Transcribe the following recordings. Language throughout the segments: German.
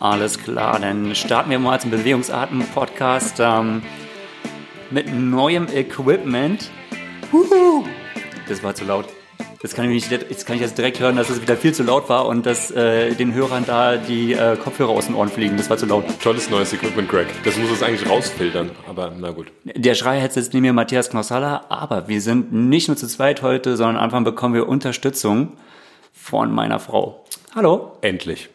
Alles klar, dann starten wir mal zum Bewegungsarten-Podcast ähm, mit neuem Equipment. Huhu. Das war zu laut. Jetzt kann, ich nicht, jetzt kann ich jetzt direkt hören, dass es wieder viel zu laut war und dass äh, den Hörern da die äh, Kopfhörer aus den Ohren fliegen. Das war zu laut. Tolles neues Equipment, Greg. Das muss es eigentlich rausfiltern, aber na gut. Der Schrei hat jetzt neben mir Matthias Knossalla, aber wir sind nicht nur zu zweit heute, sondern am Anfang bekommen wir Unterstützung von meiner Frau. Hallo. Endlich.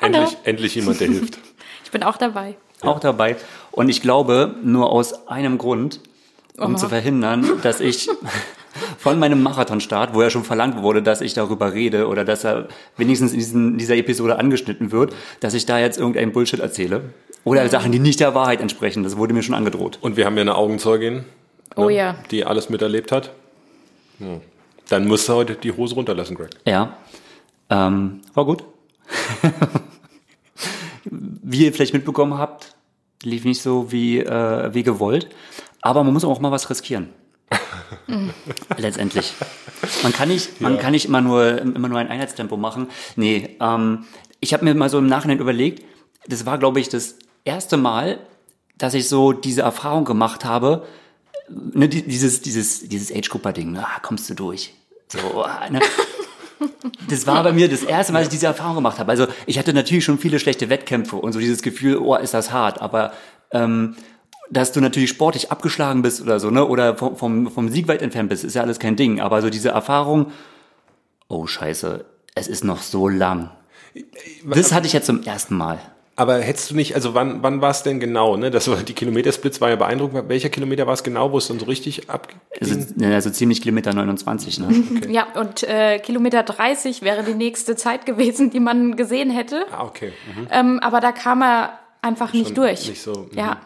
Hallo. Endlich, endlich jemand, der hilft. Ich bin auch dabei. Auch dabei. Und ich glaube, nur aus einem Grund, um Oha. zu verhindern, dass ich von meinem Marathonstart, wo ja schon verlangt wurde, dass ich darüber rede oder dass er wenigstens in diesen, dieser Episode angeschnitten wird, dass ich da jetzt irgendeinen Bullshit erzähle. Oder Sachen, die nicht der Wahrheit entsprechen. Das wurde mir schon angedroht. Und wir haben ja eine Augenzeugin, Oh ja. die alles miterlebt hat. Hm. Dann musst du heute die Hose runterlassen, Greg. Ja. Ähm, war gut. wie ihr vielleicht mitbekommen habt, lief nicht so wie, äh, wie gewollt. Aber man muss auch mal was riskieren. Letztendlich. Man kann nicht, man kann nicht immer nur, immer nur ein Einheitstempo machen. Nee, ähm, ich habe mir mal so im Nachhinein überlegt, das war, glaube ich, das erste Mal, dass ich so diese Erfahrung gemacht habe, ne, die- dieses, dieses, dieses Age-Cooper-Ding, ne, ah, kommst du durch. So, ah, ne. Das war bei mir das erste Mal, dass ich diese Erfahrung gemacht habe. Also ich hatte natürlich schon viele schlechte Wettkämpfe und so dieses Gefühl, oh, ist das hart. Aber ähm, dass du natürlich sportlich abgeschlagen bist oder so, ne, oder vom, vom, vom Sieg weit entfernt bist, ist ja alles kein Ding. Aber so diese Erfahrung, oh Scheiße, es ist noch so lang. Das hatte ich jetzt zum ersten Mal. Aber hättest du nicht, also wann, wann war es denn genau? Ne? Das war, die Kilometersplits war ja beeindruckend. Welcher Kilometer war es genau, wo es dann so richtig ab? Also, also ziemlich Kilometer 29, ne? Ja, und äh, Kilometer 30 wäre die nächste Zeit gewesen, die man gesehen hätte. Ah, okay. Mhm. Ähm, aber da kam er einfach nicht durch. nicht so, mhm. Ja.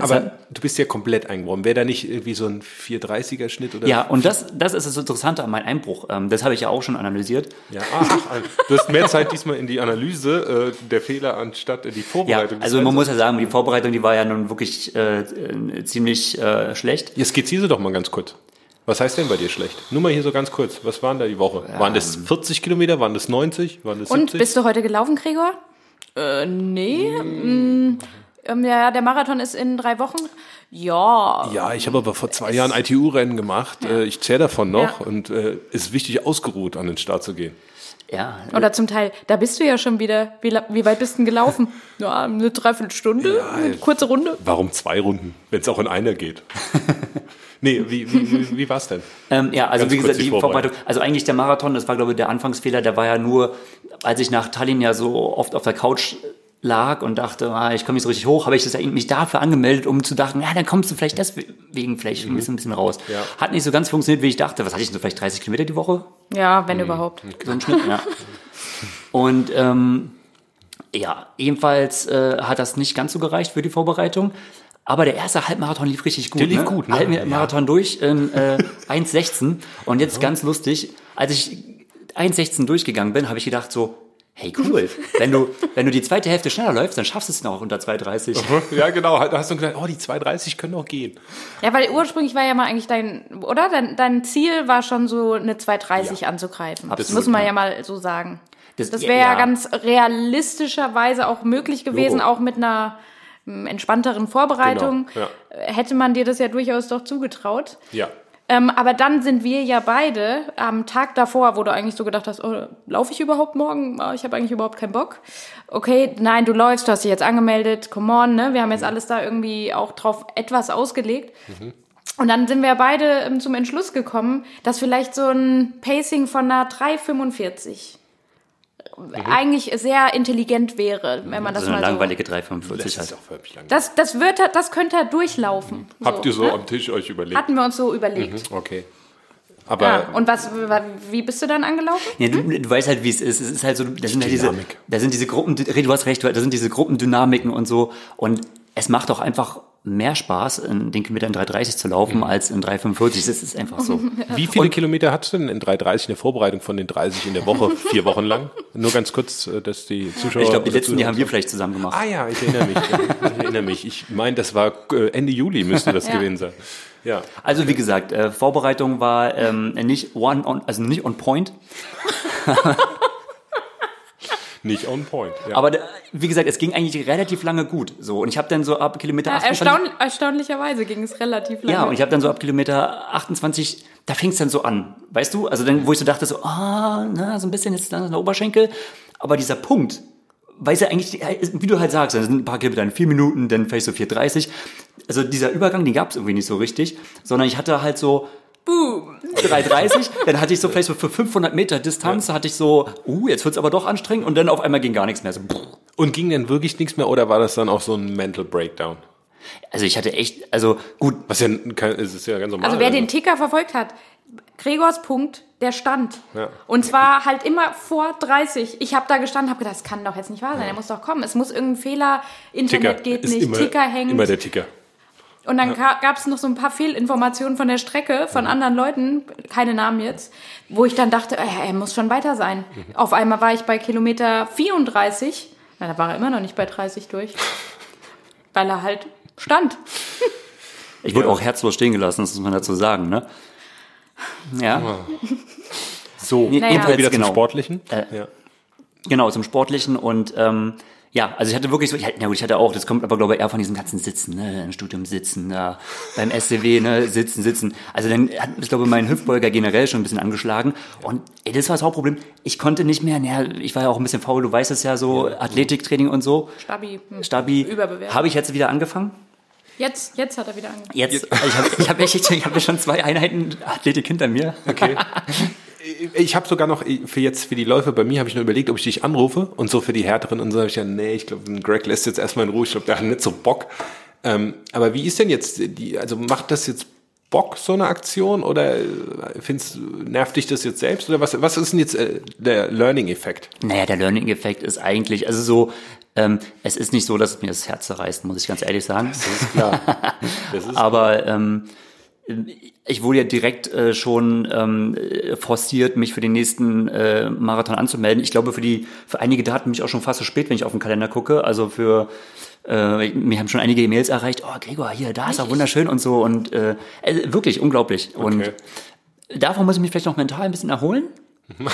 Aber du bist ja komplett eingebrochen. Wäre da nicht irgendwie so ein 430er-Schnitt oder? Ja, und das, das ist das Interessante an meinem Einbruch. Ähm, das habe ich ja auch schon analysiert. Ja, ach, du hast mehr Zeit diesmal in die Analyse äh, der Fehler anstatt in die Ja, Vorbereitung. also man muss ja sagen, die Vorbereitung, die war ja nun wirklich äh, äh, ziemlich äh, schlecht. Jetzt skizziere sie doch mal ganz kurz. Was heißt denn bei dir schlecht? Nur mal hier so ganz kurz. Was waren da die Woche? Waren das 40 Kilometer? Waren das 90? Waren das Und 70? bist du heute gelaufen, Gregor? Äh, nee. Mm, ähm, ja, der Marathon ist in drei Wochen. Ja. ja, ich habe aber vor zwei Jahren ITU-Rennen gemacht. Äh, Ich zähle davon noch Ja. und äh, es ist wichtig, ausgeruht an den Start zu gehen. Ja, Oder zum Teil, da bist du ja schon wieder. Wie, wie weit bist du denn gelaufen? Ja, eine Dreiviertelstunde, Ja, eine kurze Runde. Warum zwei Runden, wenn es auch in einer geht? nee, wie, wie, wie, wie war es denn? Ähm, ja, also Ganz wie gesagt, die. Vorbereitung, also eigentlich der Marathon, das war glaube ich der Anfangsfehler, der war ja nur, als ich nach Tallinn ja so oft auf der Couch lag und dachte, ah, ich komme nicht so richtig hoch, habe ich das ja mich dafür angemeldet, um zu dachten, ja, dann kommst du vielleicht deswegen vielleicht ein bisschen, ein bisschen raus. Ja. Hat nicht so ganz funktioniert, wie ich dachte. Was hatte ich denn so vielleicht 30 Kilometer die Woche? Ja, wenn überhaupt. So ein Schnitt, ja. Und ähm, ja, ebenfalls äh, hat das nicht ganz so gereicht für die Vorbereitung. Aber der erste Halbmarathon lief richtig gut. Der lief ne? gut, ne? Halbmarathon durch in äh, 1,16. Und jetzt ganz lustig, als ich 1,16 durchgegangen bin, habe ich gedacht so, hey cool, wenn du, wenn du die zweite Hälfte schneller läufst, dann schaffst du es noch unter 2,30. Ja, genau. Da hast du gedacht, oh, die 230 können auch gehen. Ja, weil ursprünglich war ja mal eigentlich dein, oder? Dein, dein Ziel war schon so eine 230 Ja. anzugreifen. Absolut, das muss man ja. ja mal so sagen. Das- Das wäre ja, ja. ganz realistischerweise auch möglich gewesen, Logo. auch mit einer mm, entspannteren Vorbereitung. Genau, Hätte man dir das ja durchaus doch zugetraut. Ja. Ähm, aber dann sind wir ja beide am Tag davor, wo du eigentlich so gedacht hast, oh, laufe ich überhaupt morgen? Oh, ich habe eigentlich überhaupt keinen Bock. Okay, nein, du läufst, du hast dich jetzt angemeldet, come on, ne? Wir haben jetzt alles da irgendwie auch drauf etwas ausgelegt. Und dann sind wir beide ähm, zum Entschluss gekommen, dass vielleicht so ein Pacing von einer 3,45 eigentlich sehr intelligent wäre, wenn man das so eine mal so... langweilige 3,45 Das ist halt. auch völlig lang. Das, das, wird, das könnte er durchlaufen. Habt ihr so ne? am Tisch euch überlegt? Hatten wir uns so überlegt. Okay. Aber Ja, und was, wie bist du dann angelaufen? Ja, du, du weißt halt, wie es ist. Es ist halt so, da sind halt diese, Dynamik. da sind diese Gruppen, du hast recht, da sind diese Gruppendynamiken und so. Und es macht auch einfach mehr Spaß, in den Kilometer in 3,30 zu laufen, Mhm. als in 3,45. Das ist einfach so. Wie viele Kilometer hattest du denn in 3,30 in der Vorbereitung von den 30 in der Woche, vier Wochen lang? Nur ganz kurz, äh, dass die Zuschauer. Ich glaube, die letzten, die haben wir vielleicht zusammen gemacht. Ah ja, ich erinnere mich. Ich erinnere mich. Ich meine, das war äh, Ende Juli müsste das Ja. gewesen sein. Ja. Also wie gesagt, äh, Vorbereitung war ähm, nicht one on, also nicht on point, Nicht on point. Ja. aber äh, wie gesagt, es ging eigentlich relativ lange gut. So und ich habe dann so ab Kilometer Ja, 28, erstaun erstaunlicherweise ging es relativ lange. ja und ich habe dann so ab Kilometer 28, da fing es dann so an, weißt du? Also dann, wo ich so dachte so, ah, na, so ein bisschen jetzt dann der Oberschenkel, aber dieser Punkt, weil es ja eigentlich, wie du halt sagst, das sind ein paar Kilometer in vier Minuten, dann vielleicht so 4,30. Also dieser Übergang, den gab es irgendwie nicht so richtig, sondern ich hatte halt so Boom. 3,30, dann hatte ich so vielleicht so für 500 Meter Distanz, hatte ich so, uh, jetzt wird's aber doch anstrengend und dann auf einmal ging gar nichts mehr. So. Und ging denn wirklich nichts mehr oder war das dann auch so ein Mental Breakdown? also ich hatte echt, also gut, Was ja, es ist ja ganz normal. Also wer den Ticker verfolgt hat, Gregors Punkt, der stand. Ja. Und zwar halt immer vor 30. Ich habe da gestanden, habe gedacht, das kann doch jetzt nicht wahr sein, er muss doch kommen. Es muss irgendein Fehler, Internet Ticker geht ist nicht, immer, Ticker hängt. Immer der Ticker. Und dann gab es noch so ein paar Fehlinformationen von der Strecke, von anderen Leuten, keine Namen jetzt, wo ich dann dachte, äh, er muss schon weiter sein. Mhm. Auf einmal war ich bei Kilometer 34, na, da war er immer noch nicht bei 30 durch, weil er halt stand. ich wurde auch herzlos stehen gelassen, das muss man dazu sagen, ne? Ja, So, Nee, Naja. jedenfalls wieder genau. zum Sportlichen. Äh, ja. genau, zum Sportlichen und ähm, ja, also ich hatte wirklich so, ich, hatte- na gut, ich hatte auch, das kommt aber glaube ich eher von diesem ganzen Sitzen, ne, im Studium sitzen, da, beim SCW, ne, sitzen, sitzen. Also dann hat, ich glaube, mein Hüftbeuger generell schon ein bisschen angeschlagen und ey, das war das Hauptproblem. Ich konnte nicht mehr, naja, ich war ja auch ein bisschen faul, du weißt es ja so, Athletiktraining und so. Stabi. hm. Stabi, Überbewertet. habe ich jetzt wieder angefangen? Jetzt, jetzt hat er wieder angefangen. Jetzt, ich habe ich hab echt, ich habe schon zwei Einheiten Athletik hinter mir. Okay. Ich habe sogar noch für jetzt für die Läufe bei mir habe ich nur überlegt, ob ich dich anrufe und so für die härteren und so habe ich ja nee, ich glaube, Greg lässt jetzt erstmal in Ruhe. Ich glaube, der hat nicht so Bock. Ähm, aber wie ist denn jetzt die also macht das jetzt Bock so eine Aktion oder äh, findest nervt dich das jetzt selbst oder was was ist denn jetzt äh, der Learning Effekt? Naja, der Learning-Effekt ist eigentlich, also so, ähm, es ist nicht so, dass es mir das Herz zerreißt, muss ich ganz ehrlich sagen. Das ist klar. Das ist Aber ähm, ich wurde ja direkt äh, schon ähm, äh, forciert, mich für den nächsten äh, Marathon anzumelden. Ich glaube, für die für einige Daten bin ich auch schon fast zu spät, wenn ich auf den Kalender gucke. Also für äh, mir haben schon einige E-Mails erreicht. Oh, Gregor, hier, da ist er wunderschön und so und äh, äh, wirklich unglaublich. Und Okay. davon muss ich mich vielleicht noch mental ein bisschen erholen.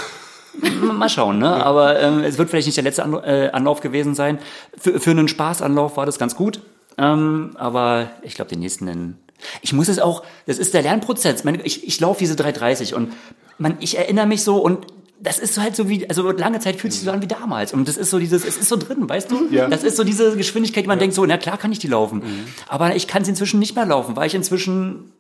Mal schauen, ne? Aber ähm, es wird vielleicht nicht der letzte äh, Anlauf gewesen sein. Für, für einen Spaßanlauf war das ganz gut. Ähm, aber ich glaube, den nächsten, ich muss es auch, das ist der Lernprozess. Ich ich laufe diese 330 und man, ich erinnere mich so und das ist so halt so wie, also lange Zeit fühlt sich so an wie damals. Und das ist so dieses, es ist so drin, weißt du? Ja. Das ist so diese Geschwindigkeit, die man denkt so, na klar kann ich die laufen. Aber ich kann sie inzwischen nicht mehr laufen, weil ich inzwischen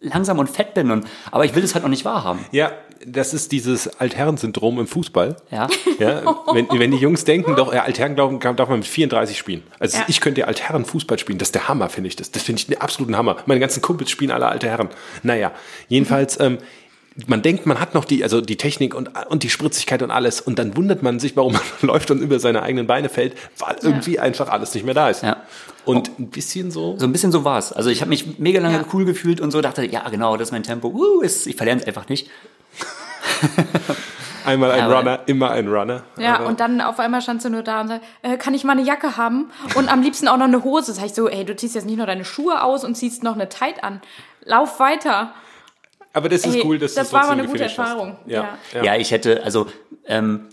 langsam und fett bin. Und, aber ich will es halt noch nicht wahrhaben. Ja, das ist dieses Altherrensyndrom im Fußball. Ja. Ja, wenn, wenn die Jungs denken, doch, ja, Altherren glauben, kann- darf man mit 34 spielen. Also Ja. ich könnte ja Altherren Fußball spielen. Das ist der Hammer, finde ich das. Das finde ich den absoluten Hammer. Meine ganzen Kumpels spielen alle alte Herren. Naja, jedenfalls, ähm, man denkt, man hat noch die, also die Technik und, und die Spritzigkeit und alles. Und dann wundert man sich, warum man läuft und über seine eigenen Beine fällt, weil irgendwie einfach alles nicht mehr da ist. Ja. Und ein bisschen so. So ein bisschen so war's. Also ich habe mich mega lange Ja. cool gefühlt und so dachte, ja genau, das ist mein Tempo. Uh, ist, ich verlerne es einfach nicht. Einmal ein Aber- Runner, immer ein Runner. Ja, Aber- und dann auf einmal standst du nur da und sagst, äh, kann ich mal eine Jacke haben? Und am liebsten auch noch eine Hose. Sag ich so, ey, du ziehst jetzt nicht nur deine Schuhe aus und ziehst noch eine Tight an. Lauf weiter. aber das ist Ey, cool, dass das du war mal eine gute. Erfahrung. Ja. Ja. Ja, ich hätte, also ähm,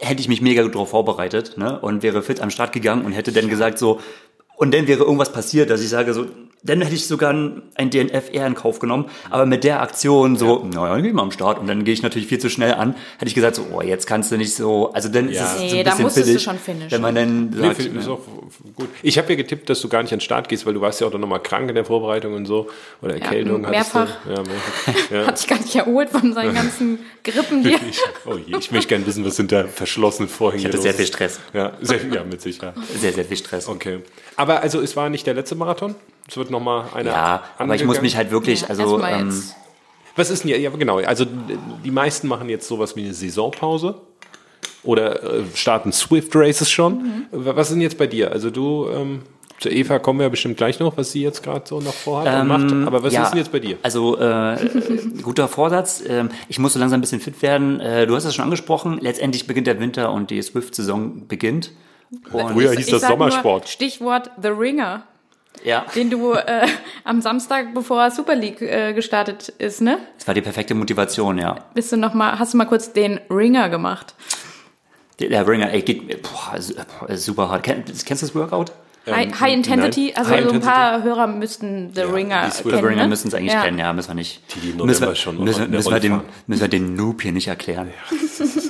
hätte ich mich mega darauf vorbereitet ne? und wäre fit am Start gegangen und hätte dann gesagt so, und dann wäre irgendwas passiert, dass ich sage so, dann hätte ich sogar ein, ein DNF eher in Kauf genommen. Aber mit der Aktion so, naja, dann geh mal am Start. Und dann gehe ich natürlich viel zu schnell an. Hätte ich gesagt so, oh, jetzt kannst du nicht so, also dann Ja. ist es so Nee, ein da bisschen musstest du billig, schon finishen. Wenn man dann Nee, sagt, find- ist auch gut. Ich habe ja getippt, dass du gar nicht an den Start gehst, weil du warst ja auch dann nochmal krank in der Vorbereitung und so. Oder Erkältung. hattest mehrfach. Du. Ja, mehrfach. Ja. Hat sich gar nicht erholt von seinen ganzen Grippen hier. Ich, oh je, ich möchte gerne wissen, was hinter verschlossenen Vorhängen ich hatte los sehr ist. viel Stress. Ja, sehr, ja, mit Sicherheit. Sehr, sehr viel Stress. Okay. Aber also es war nicht der letzte Marathon. Es wird nochmal einer. Ja, aber ich muss mich halt wirklich, also Erstmal ähm. Was ist denn ja, ja genau, also die meisten machen jetzt sowas wie eine Saisonpause oder äh, starten Swift Races schon. Mhm. Was ist denn jetzt bei dir? Also du ähm, Zur Eva kommen wir bestimmt gleich noch, was sie jetzt gerade so noch vorhat und macht. Aber was Ähm, Ja, ist denn jetzt bei dir? Also äh, guter Vorsatz. Ähm, ich muss so langsam ein bisschen fit werden. Äh, du hast es schon angesprochen. Letztendlich beginnt der Winter und die Swift-Saison beginnt. Und Früher hieß Ich das sag nur Sommersport. Stichwort The Ringer, ja, den du äh, am Samstag, bevor Super League äh, gestartet ist, ne? das war die perfekte Motivation, ja. Bist du noch mal, hast du mal kurz den Ringer gemacht? Der, Ringer, ey, geht boah, su- boah, super hart. Kenn, kennst du das Workout? High, High Intensity, nein. also High so ein paar Hörer müssten The Ringer die Swift kennen. The Ringer ne? müssen es eigentlich ja. kennen, ja, müssen wir nicht. Die, die müssen wir, schon müssen, in der müssen, wir fahren. müssen wir den Noob hier nicht erklären.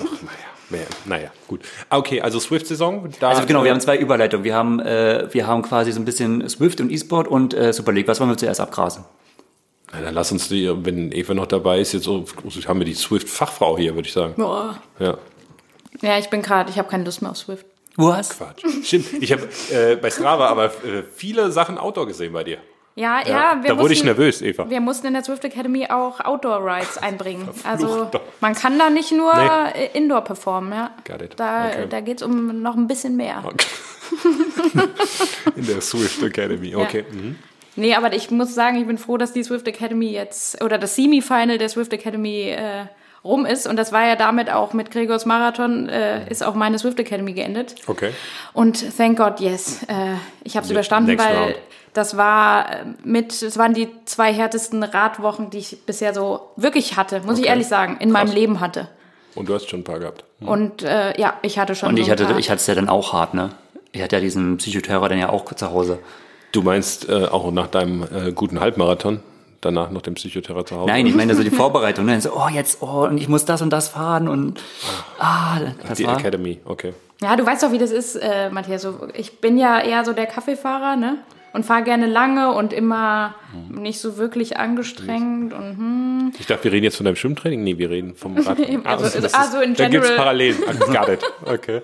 Naja, naja, gut. Ah, Okay, also Swift-Saison. Also genau, wir äh, haben zwei Überleitungen. Wir haben, äh, wir haben quasi so ein bisschen Swift und E-Sport und äh, Super League. Was wollen wir zuerst abgrasen? Na, dann lass uns die, wenn Eva noch dabei ist, jetzt so, haben wir die Swift-Fachfrau hier, würde ich sagen. Boah. Ja, Ja, ich bin gerade, ich habe keine Lust mehr auf Swift. Was? Quatsch. Stimmt, ich habe äh, bei Strava aber äh, viele Sachen Outdoor gesehen bei dir. Ja, ja, wir da wurde ich mussten- nervös, Eva. Wir mussten in der Swift Academy auch Outdoor-Rides einbringen. Also man kann da nicht nur Nee. Indoor performen, ja. Got it. Da, Okay. da geht es um noch ein bisschen mehr. In der Swift Academy, okay. Mhm. Nee, aber ich muss sagen, ich bin froh, dass die Swift Academy jetzt, oder das Semi-Final der Swift Academy äh, rum ist. Und das war ja damit auch mit Gregors Marathon, äh, ist auch meine Swift Academy geendet. Okay. Und thank God, yes. Äh, ich habe es überstanden, weil round. Das war äh, mit, es waren die zwei härtesten Radwochen, die ich bisher so wirklich hatte, muss ich Okay. ehrlich sagen, in meinem Leben hatte. Und du hast schon ein paar gehabt. Und äh, ja, ich hatte schon. Und so ich ein hatte, paar. ich hatte es ja dann auch hart, ne? Ich hatte ja diesen Psychoterror dann ja auch zu Hause. Du meinst äh, auch nach deinem äh, guten Halbmarathon, danach noch dem Psychoterror zu Hause? Nein, ich meine so die Vorbereitung. Ne? So, oh, jetzt, oh, und ich muss das und das fahren und ah, das Die war. Academy, okay. Ja, du weißt doch, wie das ist, äh, Matthias. So, ich bin ja eher so der Kaffeefahrer, ne? Und fahre gerne lange und immer Mhm. nicht so wirklich angestrengt. Und, hm. Ich dachte, wir reden jetzt von deinem Schwimmtraining. Nee, wir reden vom Rad. Also- das also in Da gibt's general. Parallelen. Ah, Got it. Okay.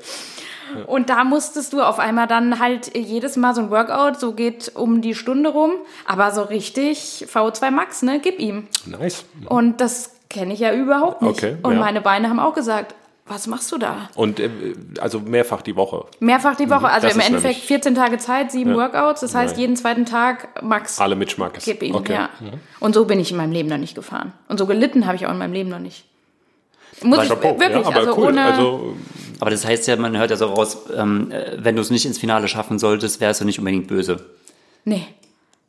und da musstest du auf einmal dann halt jedes Mal so ein Workout, so geht um die Stunde rum. Aber so richtig VO2 Max, ne? Gib ihm. Nice. Und das kenne ich ja überhaupt nicht. Okay, und ja. meine Beine haben auch gesagt, was machst du da? Und äh, also mehrfach die Woche. Mehrfach die Woche, also Mhm. das im Endeffekt nämlich- 14 Tage Zeit, sieben Ja. Workouts. Das heißt, Nein. jeden zweiten Tag Max. Alle mit Schmackes. Gib ihm, okay. ja. Und so bin ich in meinem Leben noch nicht gefahren. Und so gelitten habe ich auch in meinem Leben noch nicht. Muss ich Chapeau. wirklich, ja, aber also cool. ohne. also Aber das heißt ja, man hört ja so raus, ähm, äh, wenn du es nicht ins Finale schaffen solltest, wärst du nicht unbedingt böse. nee.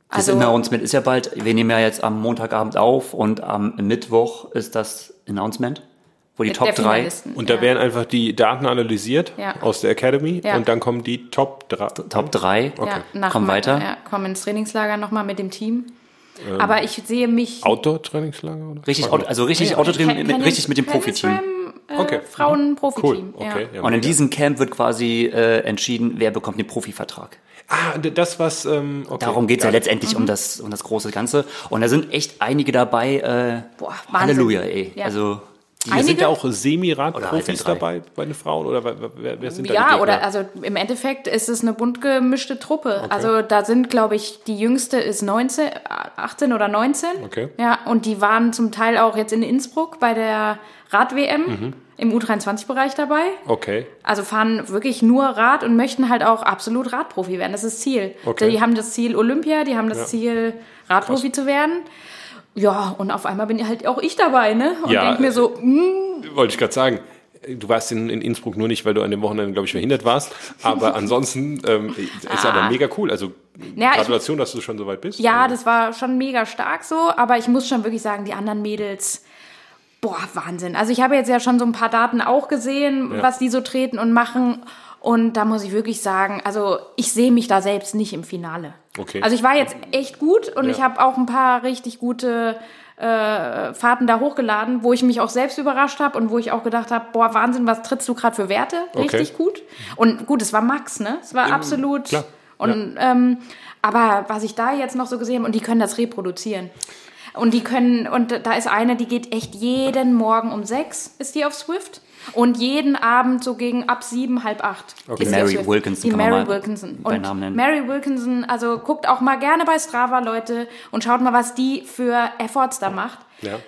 Das Also, Announcement ist ja bald, wir nehmen ja jetzt am Montagabend auf und am Mittwoch ist das Announcement, wo die der Top 3. Finalisten, und da ja. werden einfach die Daten analysiert Ja. aus der Academy Ja. und dann kommen die Top 3. Top 3. Okay. ja, nach Komm Ma- weiter. Ja, komm ins Trainingslager nochmal mit dem Team. Ähm, Aber ich sehe mich. Outdoor-Trainingslager? oder? Richtig, also richtig Autotraining, mit, Canyon- richtig mit dem Profiteam. Swam, Äh, Okay. Frauen-Profiteam. Cool. Okay. Ja. Ja, Und in diesem Camp wird quasi äh, entschieden, wer bekommt den Profivertrag. Ah, das was. Ähm, okay. Darum geht's ja it. letztendlich um, das, um das große Ganze. Und da sind echt einige dabei. Äh, Boah. Halleluja, ey. Ja. Also Da sind Einige? ja auch Semi-Rad-Profis dabei bei den Frauen oder wer, wer, sind da die Ja, oder also im Endeffekt ist es eine bunt gemischte Truppe. Also da sind, glaube ich, die jüngste ist 19, 18 oder 19. Okay. Ja, und die waren zum Teil auch jetzt in Innsbruck bei der Rad-WM Mhm. im U23-Bereich dabei. Okay. Also fahren wirklich nur Rad und möchten halt auch absolut Radprofi werden. Das ist das Ziel. Okay. Die haben das Ziel Olympia, die haben das Ja. Ziel Radprofi zu werden. Ja, und auf einmal bin halt auch ich dabei, ne? Und Ja, denk mir so, mm, Wollte ich gerade sagen. Du warst in, in Innsbruck nur nicht, weil du an dem Wochenende, glaube ich, verhindert warst. Aber ansonsten ähm, ist aber mega cool. Also Ja, ich- Gratulation, dass du schon so weit bist. Ja, das war schon mega stark so, aber ich muss schon wirklich sagen, die anderen Mädels, boah, Wahnsinn. Also ich habe jetzt ja schon so ein paar Daten auch gesehen, Ja. was die so treten und machen. Und da muss ich wirklich sagen, also ich sehe mich da selbst nicht im Finale. Okay. Also ich war jetzt echt gut und Ja. ich habe auch ein paar richtig gute äh, Fahrten da hochgeladen, wo ich mich auch selbst überrascht habe und wo ich auch gedacht habe, boah, Wahnsinn, was trittst du gerade für Werte? Okay. Richtig gut. Und gut, es war Max, ne? Es war absolut. klar. Und ähm, aber was ich da jetzt noch so gesehen habe, und die können das reproduzieren. Und die können, und da ist eine, die geht echt jeden Morgen um sechs, ist die auf Swift. Und jeden Abend so gegen ab sieben, halb acht. Okay. Die Mary Swift. Wilkinson Die kann man Mary mal Wilkinson. bei Und Namen nennen. Mary Wilkinson, also guckt auch mal gerne bei Strava, Leute, und schaut mal, was die für Efforts da macht. Ja.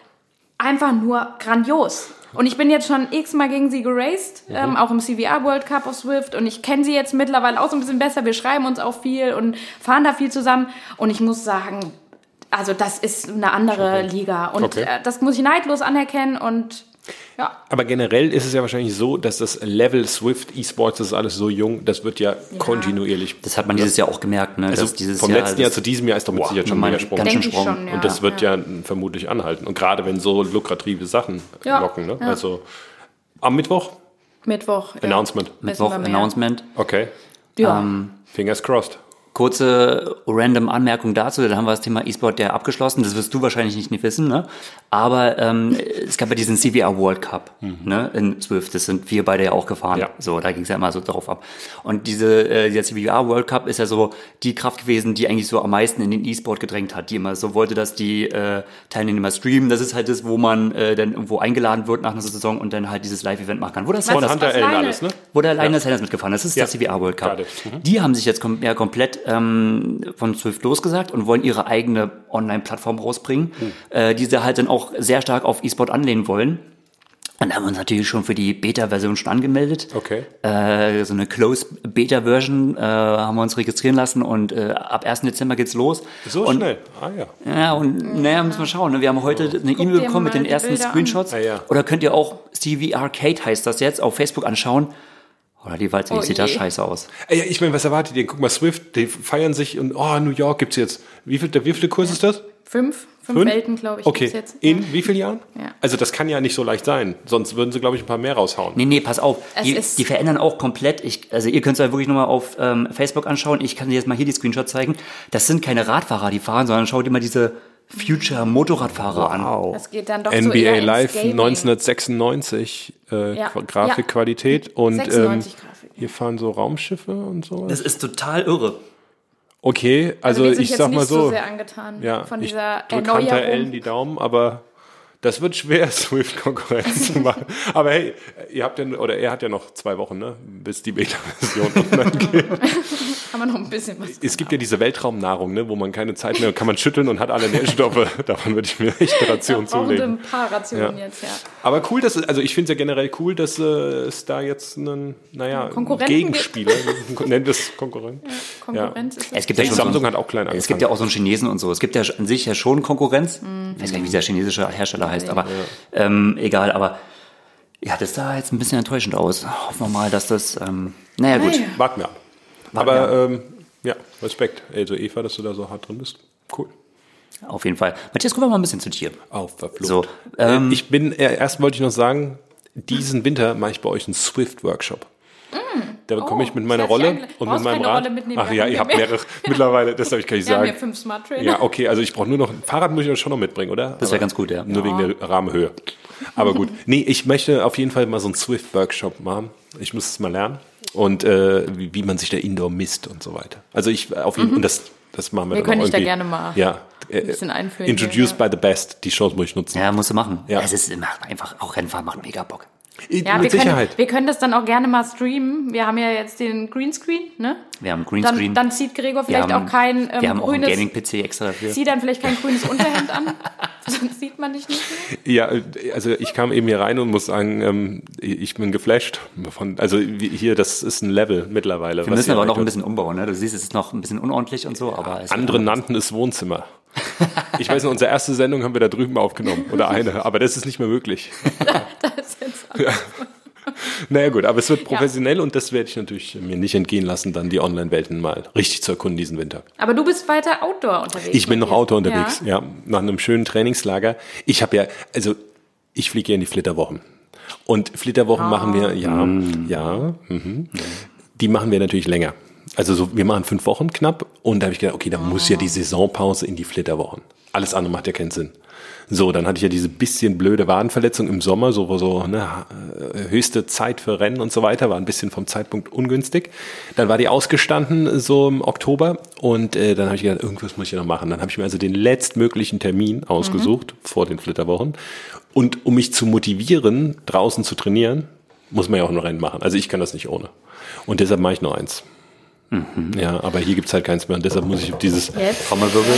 Einfach nur grandios. Und ich bin jetzt schon x-mal gegen sie geraced, ähm, auch im CVR World Cup of Swift. Und ich kenne sie jetzt mittlerweile auch so ein bisschen besser. Wir schreiben uns auch viel und fahren da viel zusammen. Und ich muss sagen, also das ist eine andere Liga. Und Okay. äh, das muss ich neidlos anerkennen. Und ja, Aber generell ist es ja wahrscheinlich so, dass das Level Swift E-Sports, das ist alles so jung, das wird ja, kontinuierlich. Das hat man dieses Jahr auch gemerkt, ne? Also vom Jahr, letzten Jahr zu diesem Jahr ist doch mit Sicherheit schon mehr Sprung. ganz schön Sprung. schon. Ja, Und das wird ja. ja, vermutlich anhalten. Und gerade wenn so lukrative Sachen Ja, locken. Ne? ja. Also am Mittwoch Mittwoch. ja. Announcement. Mittwoch. Announcement. Okay. Ja. Ähm, Fingers crossed. Kurze random Anmerkung dazu, dann haben wir das Thema E-Sport ja abgeschlossen, das wirst du wahrscheinlich nicht, wissen, ne? aber ähm, es gab ja diesen CVR World Cup ne? in Swift, das sind wir beide ja auch gefahren, Ja. so, da ging es ja immer so drauf ab. Und diese, äh, dieser CVR World Cup ist ja so die Kraft gewesen, die eigentlich so am meisten in den E-Sport gedrängt hat, die immer so wollte, dass die äh, Teilnehmer streamen, das ist halt das, wo man äh, dann irgendwo eingeladen wird nach einer Saison und dann halt dieses Live-Event machen kann, wo das Von Hunter Allen alles, ne? wo der Linus Sanders mitgefahren ist. Das ist Ja. der CVR World Cup. It. Die haben sich jetzt kom ja komplett ähm, von Swift losgesagt und wollen ihre eigene Online-Plattform rausbringen, Hm. äh, die sie halt dann auch sehr stark auf E-Sport anlehnen wollen. Und da haben wir uns natürlich schon für die Beta-Version schon angemeldet. Okay. Äh, so eine Close-Beta-Version äh, haben wir uns registrieren lassen und äh, ab 1. Dezember geht's los. So und, schnell. Ah ja. Ja, und naja, müssen wir schauen. Ne? Wir haben heute eine Guck E-Mail bekommen mit den ersten Bilder. Screenshots. Ah, ja. Oder könnt ihr auch CV Arcade heißt das jetzt auf Facebook anschauen. Oder die Walze, wie Oh sieht das je. scheiße aus? Ey, Ja, ich meine, was erwartet ihr? Guck mal, Swift, die feiern sich und oh, New York gibt's jetzt. Wie viel, wie viele Kurs ist das? Fünf, fünf, Welten, glaube ich, Okay. gibt's jetzt. In wie vielen Jahren? Ja. Also das kann ja nicht so leicht sein. Sonst würden sie, glaube ich, ein paar mehr raushauen. Nee, nee, pass auf. Es Die, ist- die verändern auch komplett. Ich, also ihr könnt es ja wirklich nochmal auf ähm, Facebook anschauen. Ich kann dir jetzt mal hier die Screenshots zeigen. Das sind keine Radfahrer, die fahren, sondern schau dir mal diese Future Motorradfahrer an. Das geht dann doch so NBA eher ins Live Gaming. 1996 äh, Ja. Qua- Grafikqualität und ähm, 96 Grafik. hier fahren so Raumschiffe und sowas. Das ist total irre. Okay, also, wir sind ich jetzt sag nicht mal so, so sehr angetan ja, von ich dieser Allen Erneuerung. die Daumen, aber das wird schwer, Swift Konkurrenz zu machen. Aber hey, ihr habt ja, oder er hat ja noch zwei Wochen, ne, bis die Beta-Version online geht. Haben wir noch ein bisschen was. Es gibt ja diese Weltraumnahrung, ne, wo man keine Zeit mehr, kann man schütteln und hat alle Nährstoffe. Davon würde ich mir echt eine Ration wir zulegen. ein paar Rationen Ja. jetzt, ja. Aber cool, dass es, also ich finde es ja generell cool, dass äh, es da jetzt einen, naja, Konkurrenten Gegenspieler, nennen wir es Konkurrent. Konkurrenz ist Es gibt ja schon Samsung so, hat auch klein angefangen. es gibt ja auch so einen Chinesen und so. Es gibt ja an sich ja schon Konkurrenz. Mhm. Ich weiß gar nicht, wie dieser chinesische Hersteller heißt, aber ähm, egal. Aber ja, das sah jetzt ein bisschen enttäuschend aus. Hoffen wir mal, dass das, ähm, naja gut. Warten wir ab. Aber ähm, ja, Respekt. Also Eva, dass du da so hart drin bist. Cool. Auf jeden Fall. Matthias, wir mal ein bisschen zu dir. Auf verflucht. So, Äh, ähm, ich bin, äh, erst wollte ich noch sagen, diesen Winter mache ich bei euch einen Swift-Workshop. Da komme ich mit meiner Rolle und mit meinem Rad. Rolle mitnehmen, Ach ja, ihr ja habt mehr. mehrere mittlerweile, das darf ich gar nicht Wir haben sagen. hier fünf Smart Trainer. Ja, okay, also ich brauche nur noch, ein Fahrrad muss ich ja schon noch mitbringen, oder? Das wär Aber ganz gut, ja. Nur wegen der Rahmenhöhe. Aber gut. Nee, ich möchte auf jeden Fall mal so einen Swift-Workshop machen. Ich muss es mal lernen. Und äh, wie, wie man sich da Indoor misst und so weiter. Also ich auf jeden und das, das machen wir, Wir dann können auch dich da irgendwie. gerne mal ja, äh, ein bisschen einführen Introduced hier, by the best. Die Chance muss ich nutzen. Ja, musst du machen. Ja. Es ist macht einfach, auch Rennfahren macht mega Bock. Ja, Mit wir können, Sicherheit. wir können das dann auch gerne mal streamen. Wir haben ja jetzt den Greenscreen, ne? Wir haben Dann, Greenscreen. dann zieht Gregor vielleicht haben, auch kein ähm, wir haben auch einen grünes, Gaming-PC extra dafür. zieh dann vielleicht kein grünes Unterhemd an, sonst sieht man dich nicht mehr. Ja, äh, also ich kam eben hier rein und muss sagen, ähm, ich bin geflasht. Von, also wie- hier, das ist ein Level mittlerweile. Wir müssen aber noch ein bisschen umbauen. Ne? Du siehst, es ist noch ein bisschen unordentlich und so, aber es Andere nannten es Wohnzimmer. Ich weiß noch, unsere erste Sendung haben wir da drüben aufgenommen. Oder eine. Aber das ist nicht mehr möglich. Das ist jetzt alles. Naja gut, aber es wird professionell und das werde ich natürlich mir nicht entgehen lassen, dann die Online-Welten mal richtig zu erkunden diesen Winter. Aber du bist weiter Outdoor unterwegs. Ich bin noch. Auto unterwegs, ja. nach einem schönen Trainingslager. Ich habe ja, also ich fliege ja in die Flitterwochen. Und Flitterwochen machen wir, ja, ja, mhm. die machen wir natürlich länger. Also so, wir machen fünf Wochen knapp und da habe ich gedacht, okay, da muss ja die Saisonpause in die Flitterwochen. Alles andere macht ja keinen Sinn. So, dann hatte ich ja diese bisschen blöde Wadenverletzung im Sommer, so, so ne, höchste Zeit für Rennen und so weiter, war ein bisschen vom Zeitpunkt ungünstig. Dann war die ausgestanden so im Oktober und äh, dann habe ich gedacht, irgendwas muss ich ja noch machen. Dann habe ich mir also den letztmöglichen Termin ausgesucht vor den Flitterwochen. Und um mich zu motivieren, draußen zu trainieren, muss man ja auch ein Rennen machen. Also ich kann das nicht ohne. Und deshalb mache ich nur eins. Ja, aber hier gibt's halt keins mehr und deshalb muss ich auf dieses? Trommelwirbel.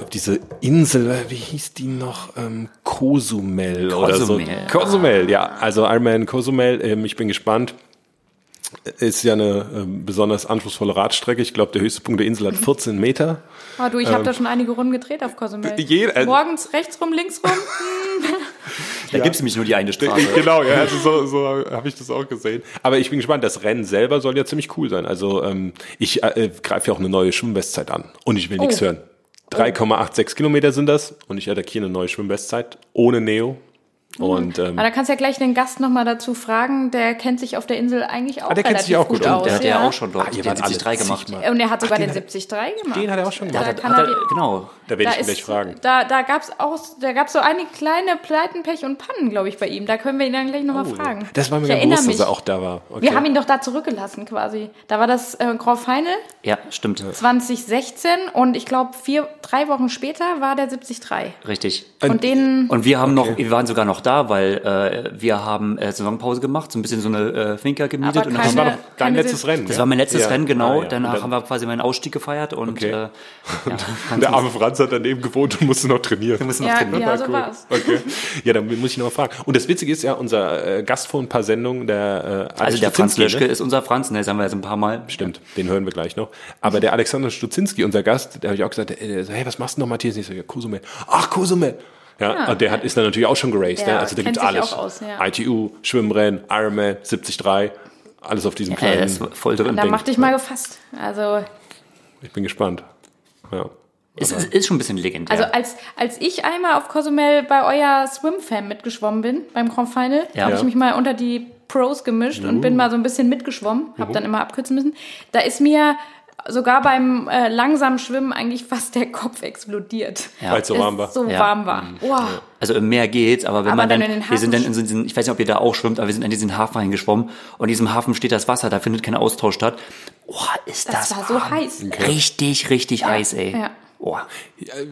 auf diese Insel, wie hieß die noch? Ähm, Cozumel, oder so. Cozumel. Cozumel, ja. Also Ironman Cozumel, ähm, ich bin gespannt. Ist ja eine ähm, besonders anspruchsvolle Radstrecke. Ich glaube, der höchste Punkt der Insel hat 14 Meter. Oh, du, ich habe da schon einige Runden gedreht auf Cozumel. Ähm, äh, Morgens rechts rum, links rum. Da gibt's nämlich nur die eine Straße. Genau, ja, also so, so habe ich das auch gesehen. Aber ich bin gespannt, das Rennen selber soll ja ziemlich cool sein. Also ähm, ich äh, greife ja auch eine neue Schwimmbestzeit an und ich will nichts Oh. hören. 3,86 Kilometer sind das und ich attackiere eine neue Schwimmbestzeit ohne Neo. Und ähm, Aber da kannst du ja gleich den Gast nochmal dazu fragen. Der kennt sich auf der Insel eigentlich auch Ah, der kennt relativ sich auch gut gut aus. Der hat ja ja auch schon dort Ah, den wart alle 73 gemacht. zigmal. Und er hat sogar den den, hat- 73 gemacht. den hat er auch schon Da gemacht. Hat, kann hat er er, genau. Da werde Da, ich ihn gleich fragen. da, da gab es auch, da gab's so einige kleine Pleiten, Pech und Pannen, glaube ich, bei ihm. Da können wir ihn dann gleich nochmal fragen. Oh, Das war mir ich bewusst, mich. dass er auch da war. Okay. Wir haben ihn doch da zurückgelassen quasi. Da war das äh, Grand Final Ja, stimmt. 2016 und ich glaube vier, drei Wochen später war der 73. Richtig. Und den, Und wir haben noch, wir waren sogar noch da, weil äh, wir haben äh, Saisonpause gemacht, so ein bisschen so eine äh, Finca gemietet. Aber und keine- das war dann, doch dein keine letztes Rennen. das ja? war mein letztes Ja. Rennen, genau. Ah, ja. Danach Und dann- haben wir quasi meinen Ausstieg gefeiert und Okay. äh, ja, Der arme Franz hat daneben gewohnt und musste noch trainieren. wir müssen noch ja, trainieren. ja, so cool. war's. Okay. Ja, dann muss ich noch mal fragen. Und das Witzige ist ja, unser äh, Gast vor ein paar Sendungen, der äh, Also der Franz Löschke ne? ist unser Franz, ne, das haben wir jetzt ein paar Mal. Stimmt, den hören wir gleich noch. Aber der Alexander Stuzinski, unser Gast, der habe ich auch gesagt, der, der so, hey, was machst du noch, Matthias? Und Ich so, ja, Cozumel. Ach, Cozumel. Ja, und der hat, ist dann natürlich auch schon geraced. Ja, ne? Also da gibt's sich alles. auch aus, ja. ITU, Schwimmrennen, Ironman, 73, alles auf diesem Äh, kleinen das ist voll drin. Da Ding. mach dich mal gefasst. Also, Ich bin gespannt. Ja. Es ist, ist schon ein bisschen legendär. also als, als ich einmal auf Cozumel bei euer Swimfam mitgeschwommen bin, beim Grand Final, Ja. habe Ja. ich mich mal unter die Pros gemischt und bin mal so ein bisschen mitgeschwommen, habe dann immer abkürzen müssen. Da ist mir sogar beim äh, langsamen Schwimmen eigentlich fast der Kopf explodiert. Ja. Weil es so warm war. so Ja. warm war. Wow. Also im Meer geht's, aber wenn Aber man wenn dann, den wir sind dann in so diesen, ich weiß nicht, ob ihr da auch schwimmt, aber wir sind in diesen Hafen reingeschwommen und in diesem Hafen steht das Wasser, da findet kein Austausch statt. Oh, ist das, Das war so warm. heiß. Richtig, richtig heiß, ey. Ja. Oh.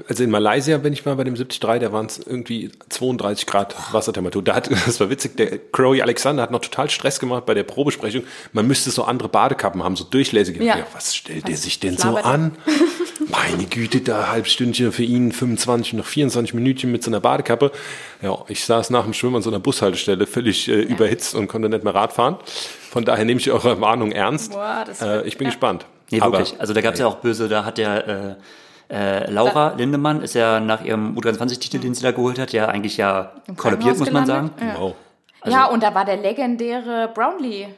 Also in Malaysia bin ich mal bei dem 73, da waren es irgendwie 32 Grad Wassertemperatur. Da hat, das war witzig, der Crowy Alexander hat noch total Stress gemacht bei der Probesprechung. Man müsste so andere Badekappen haben, so durchlässige. Ja. was stellt der sich denn so an? Meine Güte, da halbstündchen für ihn, 25, noch 24 Minütchen mit so einer Badekappe. Ja, ich saß nach dem Schwimmen an so einer Bushaltestelle, völlig äh, überhitzt und konnte nicht mehr Rad fahren. Von daher nehme ich eure Warnung ernst. Boah, das äh, ich bin ja. gespannt. Nee, Aber- wirklich. Also da gab's ja auch böse, da hat der äh, äh, Laura Lindemann, ist ja nach ihrem U23-Titel, den sie da geholt hat, ja eigentlich ja kollabiert, muss man sagen. Ja. Wow. ja, und da war der legendäre Brownlee.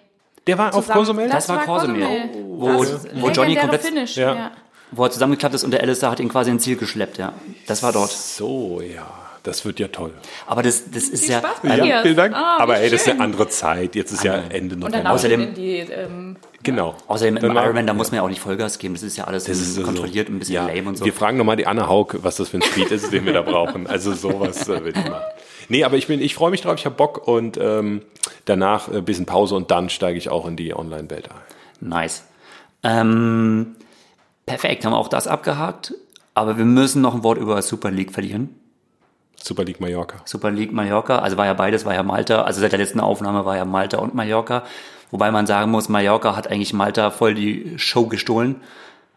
Der war auf zusammen. Cozumel? Das war Cozumel. Wo- Das wo Johnny komplett- Finish. Ja. Ja. Wo er zusammengeklappt ist und der Alistair hat ihn quasi ins Ziel geschleppt, ja. Das war dort. So, ja. Das wird ja toll. Aber das, das ist Viel ja. Spaß bei dir. Ja, vielen Dank. Ah, Aber ey, das ist eine andere Zeit. Jetzt ist ja Ende Und dann November. auch Außerdem- die, ähm, Genau. Außerdem im Ironman, da muss man ja auch nicht Vollgas geben. Das ist ja alles Das ist so- kontrolliert und ein bisschen ja. lame und so. Wir fragen nochmal die Anna Haug, was das für ein Speed ist, den wir da brauchen. Also sowas äh, will ich machen. Nee, aber ich bin, ich freue mich drauf, ich habe Bock und ähm, danach ein bisschen Pause und dann steige ich auch in die Online-Welt ein. Nice. Ähm, perfekt, haben wir auch das abgehakt. Aber wir müssen noch ein Wort über Super League verlieren. Super League Mallorca. Super League Mallorca, also war ja beides, war ja Malta. Also seit der letzten Aufnahme war ja Malta und Mallorca. Wobei man sagen muss, Mallorca hat eigentlich Malta voll die Show gestohlen.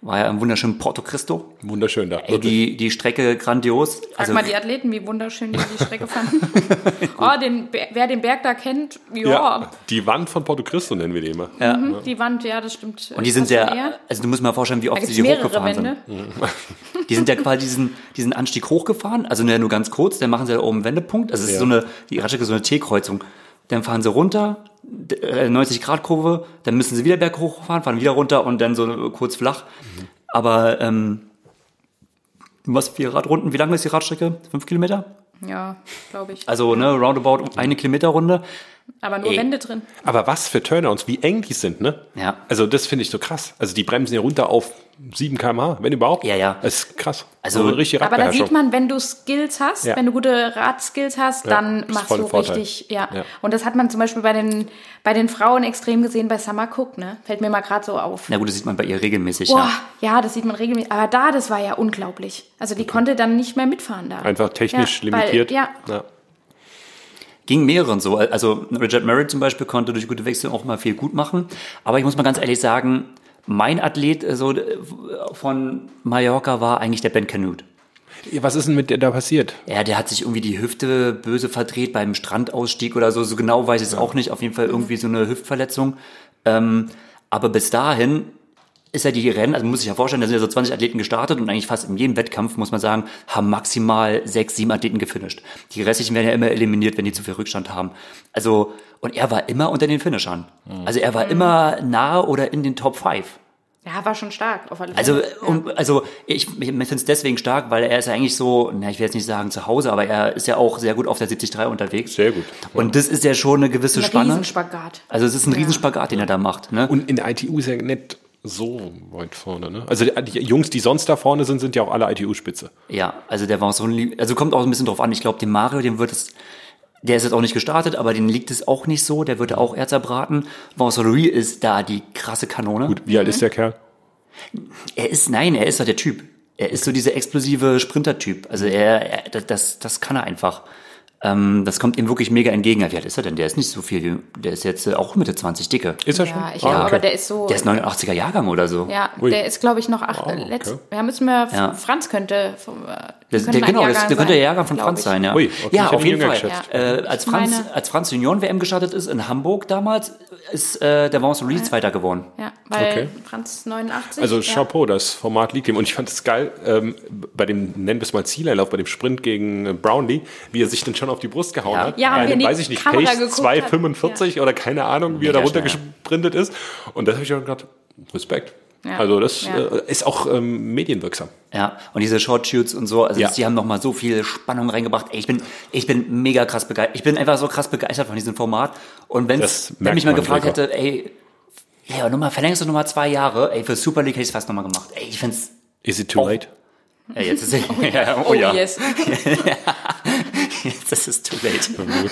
War ja im wunderschönen Porto Cristo. Wunderschön da. Ey, die, die Strecke grandios. Frag Also, mal die Athleten, wie wunderschön die die Strecke fanden. oh, den, wer den Berg da kennt, ja. ja, die Wand von Porto Cristo nennen wir die immer. ja. Mhm, Die Wand, ja, das stimmt. Und die sind sehr, eher. also du musst mal vorstellen, wie oft sie die hochgefahren Wände. sind. Die sind ja quasi diesen, diesen Anstieg hochgefahren, also nur ganz kurz, dann machen sie da oben einen Wendepunkt. Also es ist Ja. so eine, die Radstrecke ist so eine T-Kreuzung. Dann fahren sie runter, d- äh, 90 Grad Kurve, dann müssen sie wieder berghoch fahren, fahren wieder runter und dann so kurz flach. Aber ähm, was vier Radrunden, wie lang ist die Radstrecke? Fünf Kilometer? Ja, glaube ich. Also ne, roundabout eine Kilometerrunde. Aber nur ey. Wände drin. Aber was für Turnouts, wie eng die sind, ne? Ja. Also das finde ich so krass. Also die bremsen ja runter auf 7 km/h, wenn überhaupt. Ja, ja. Das ist krass. Also- So eine richtige Aber da sieht man, wenn du Skills hast, Ja. wenn du gute Radskills hast, dann ist machst du Vorteil. richtig, ja. Ja. Und das hat man zum Beispiel bei den, bei den Frauen extrem gesehen bei Summer Cook, ne? Fällt mir mal gerade so auf. Na gut, das sieht man bei ihr regelmäßig, Boah, ja. ja, das sieht man regelmäßig. Aber da, das war ja unglaublich. Also die konnte dann nicht mehr mitfahren da. Einfach technisch Ja, weil- limitiert. ja. Ja. Ging mehreren so. Also Richard Merritt zum Beispiel konnte durch gute Wechsel auch mal viel gut machen. Aber ich muss mal ganz ehrlich sagen, mein Athlet äh, so äh, von Mallorca war eigentlich der Ben Canute. Was ist denn mit der da passiert? Ja, der hat sich irgendwie die Hüfte böse verdreht beim Strandausstieg oder so. So genau weiß ich es auch nicht. Auf jeden Fall irgendwie so eine Hüftverletzung. Ähm, aber bis dahin ist ja die Rennen, also man muss sich ja vorstellen, da sind ja so 20 Athleten gestartet und eigentlich fast in jedem Wettkampf, muss man sagen, haben maximal sechs, sieben Athleten gefinisht. Die restlichen werden ja immer eliminiert, wenn die zu viel Rückstand haben. Also, und er war immer unter den Finishern. Also er war immer nahe oder in den Top 5. Ja, war schon stark, auf alle Fälle. Also, ja. und, also ich, ich finde es deswegen stark, weil er ist ja eigentlich so, na, ich will jetzt nicht sagen zu Hause, aber er ist ja auch sehr gut auf der 73 unterwegs. Sehr gut. Und das ist ja schon eine gewisse ein Spanne. Riesenspagat. Also es ist ein Riesenspagat, den er da macht. Ne? Und in der ITU ist er nicht so weit vorne, ne? Also die Jungs, die sonst da vorne sind, sind ja auch alle ITU-Spitze. Ja, also der war so ein, also kommt auch ein bisschen drauf an. Ich glaube, dem Mario, dem wird es, der ist jetzt auch nicht gestartet, aber dem liegt es auch nicht so. Der wird auch eher zerbraten. Louis ist da die krasse Kanone. Gut, wie alt ist der Kerl? Er ist, nein, er ist doch der Typ. Er ist so dieser explosive Sprinter-Typ. Also er, er das, das kann er einfach. Ähm, das kommt ihm wirklich mega entgegen. Wie alt ist er denn? Der ist nicht so viel. Der ist jetzt äh, auch Mitte 20 dicke. Ist er schon? Ja, ich Ah, glaube, okay. der ist so. Der ist 89er Jahrgang oder so. ja, Ui. der ist, glaube ich, noch acht. Oh, äh, letzt, okay. Ja, müssen wir. Ja. Franz könnte. vom, äh, Das, der, genau, das, der könnte der Jahrgang von Franz ich. sein, ja. Ui, okay, ich ja, hab auf ihn jeden Fall. geschätzt. Äh, als, Franz, meine- als Franz Junioren-WM gestartet ist in Hamburg damals, ist äh, der Vincent Louis Zweiter geworden. Ja, weil Okay. Franz 89. Also ja. Chapeau, das Format liegt ihm. Und ich fand es geil, ähm, bei dem, nennen wir es mal Zieleinlauf, bei dem Sprint gegen äh, Brownlee, wie er sich dann schon auf die Brust gehauen Ja. hat. Ja, einem, die weiß ich nicht, Kamera Pace geguckt 245 oder keine Ahnung, wie er da Mega runtergesprintet ist. Und das habe ich auch gedacht, Respekt. Ja. Also das Ja. äh, ist auch ähm, medienwirksam. Ja, und diese Short Shoots und so, also Ja. das, die haben nochmal so viel Spannung reingebracht. Ey, ich bin, ich bin mega krass begeistert. Ich bin einfach so krass begeistert von diesem Format. Und wenn's, Das wenn merkt mich mal gefragt Gregor. hätte, ey, ja, nochmal, verlängerst du nochmal zwei Jahre? Ey, für Super League hätte ich es fast nochmal gemacht. Ey, ich find's, Is it too Oh. late? ey, jetzt ist, ja, oh, Oh, ja, yes. jetzt ist es too late.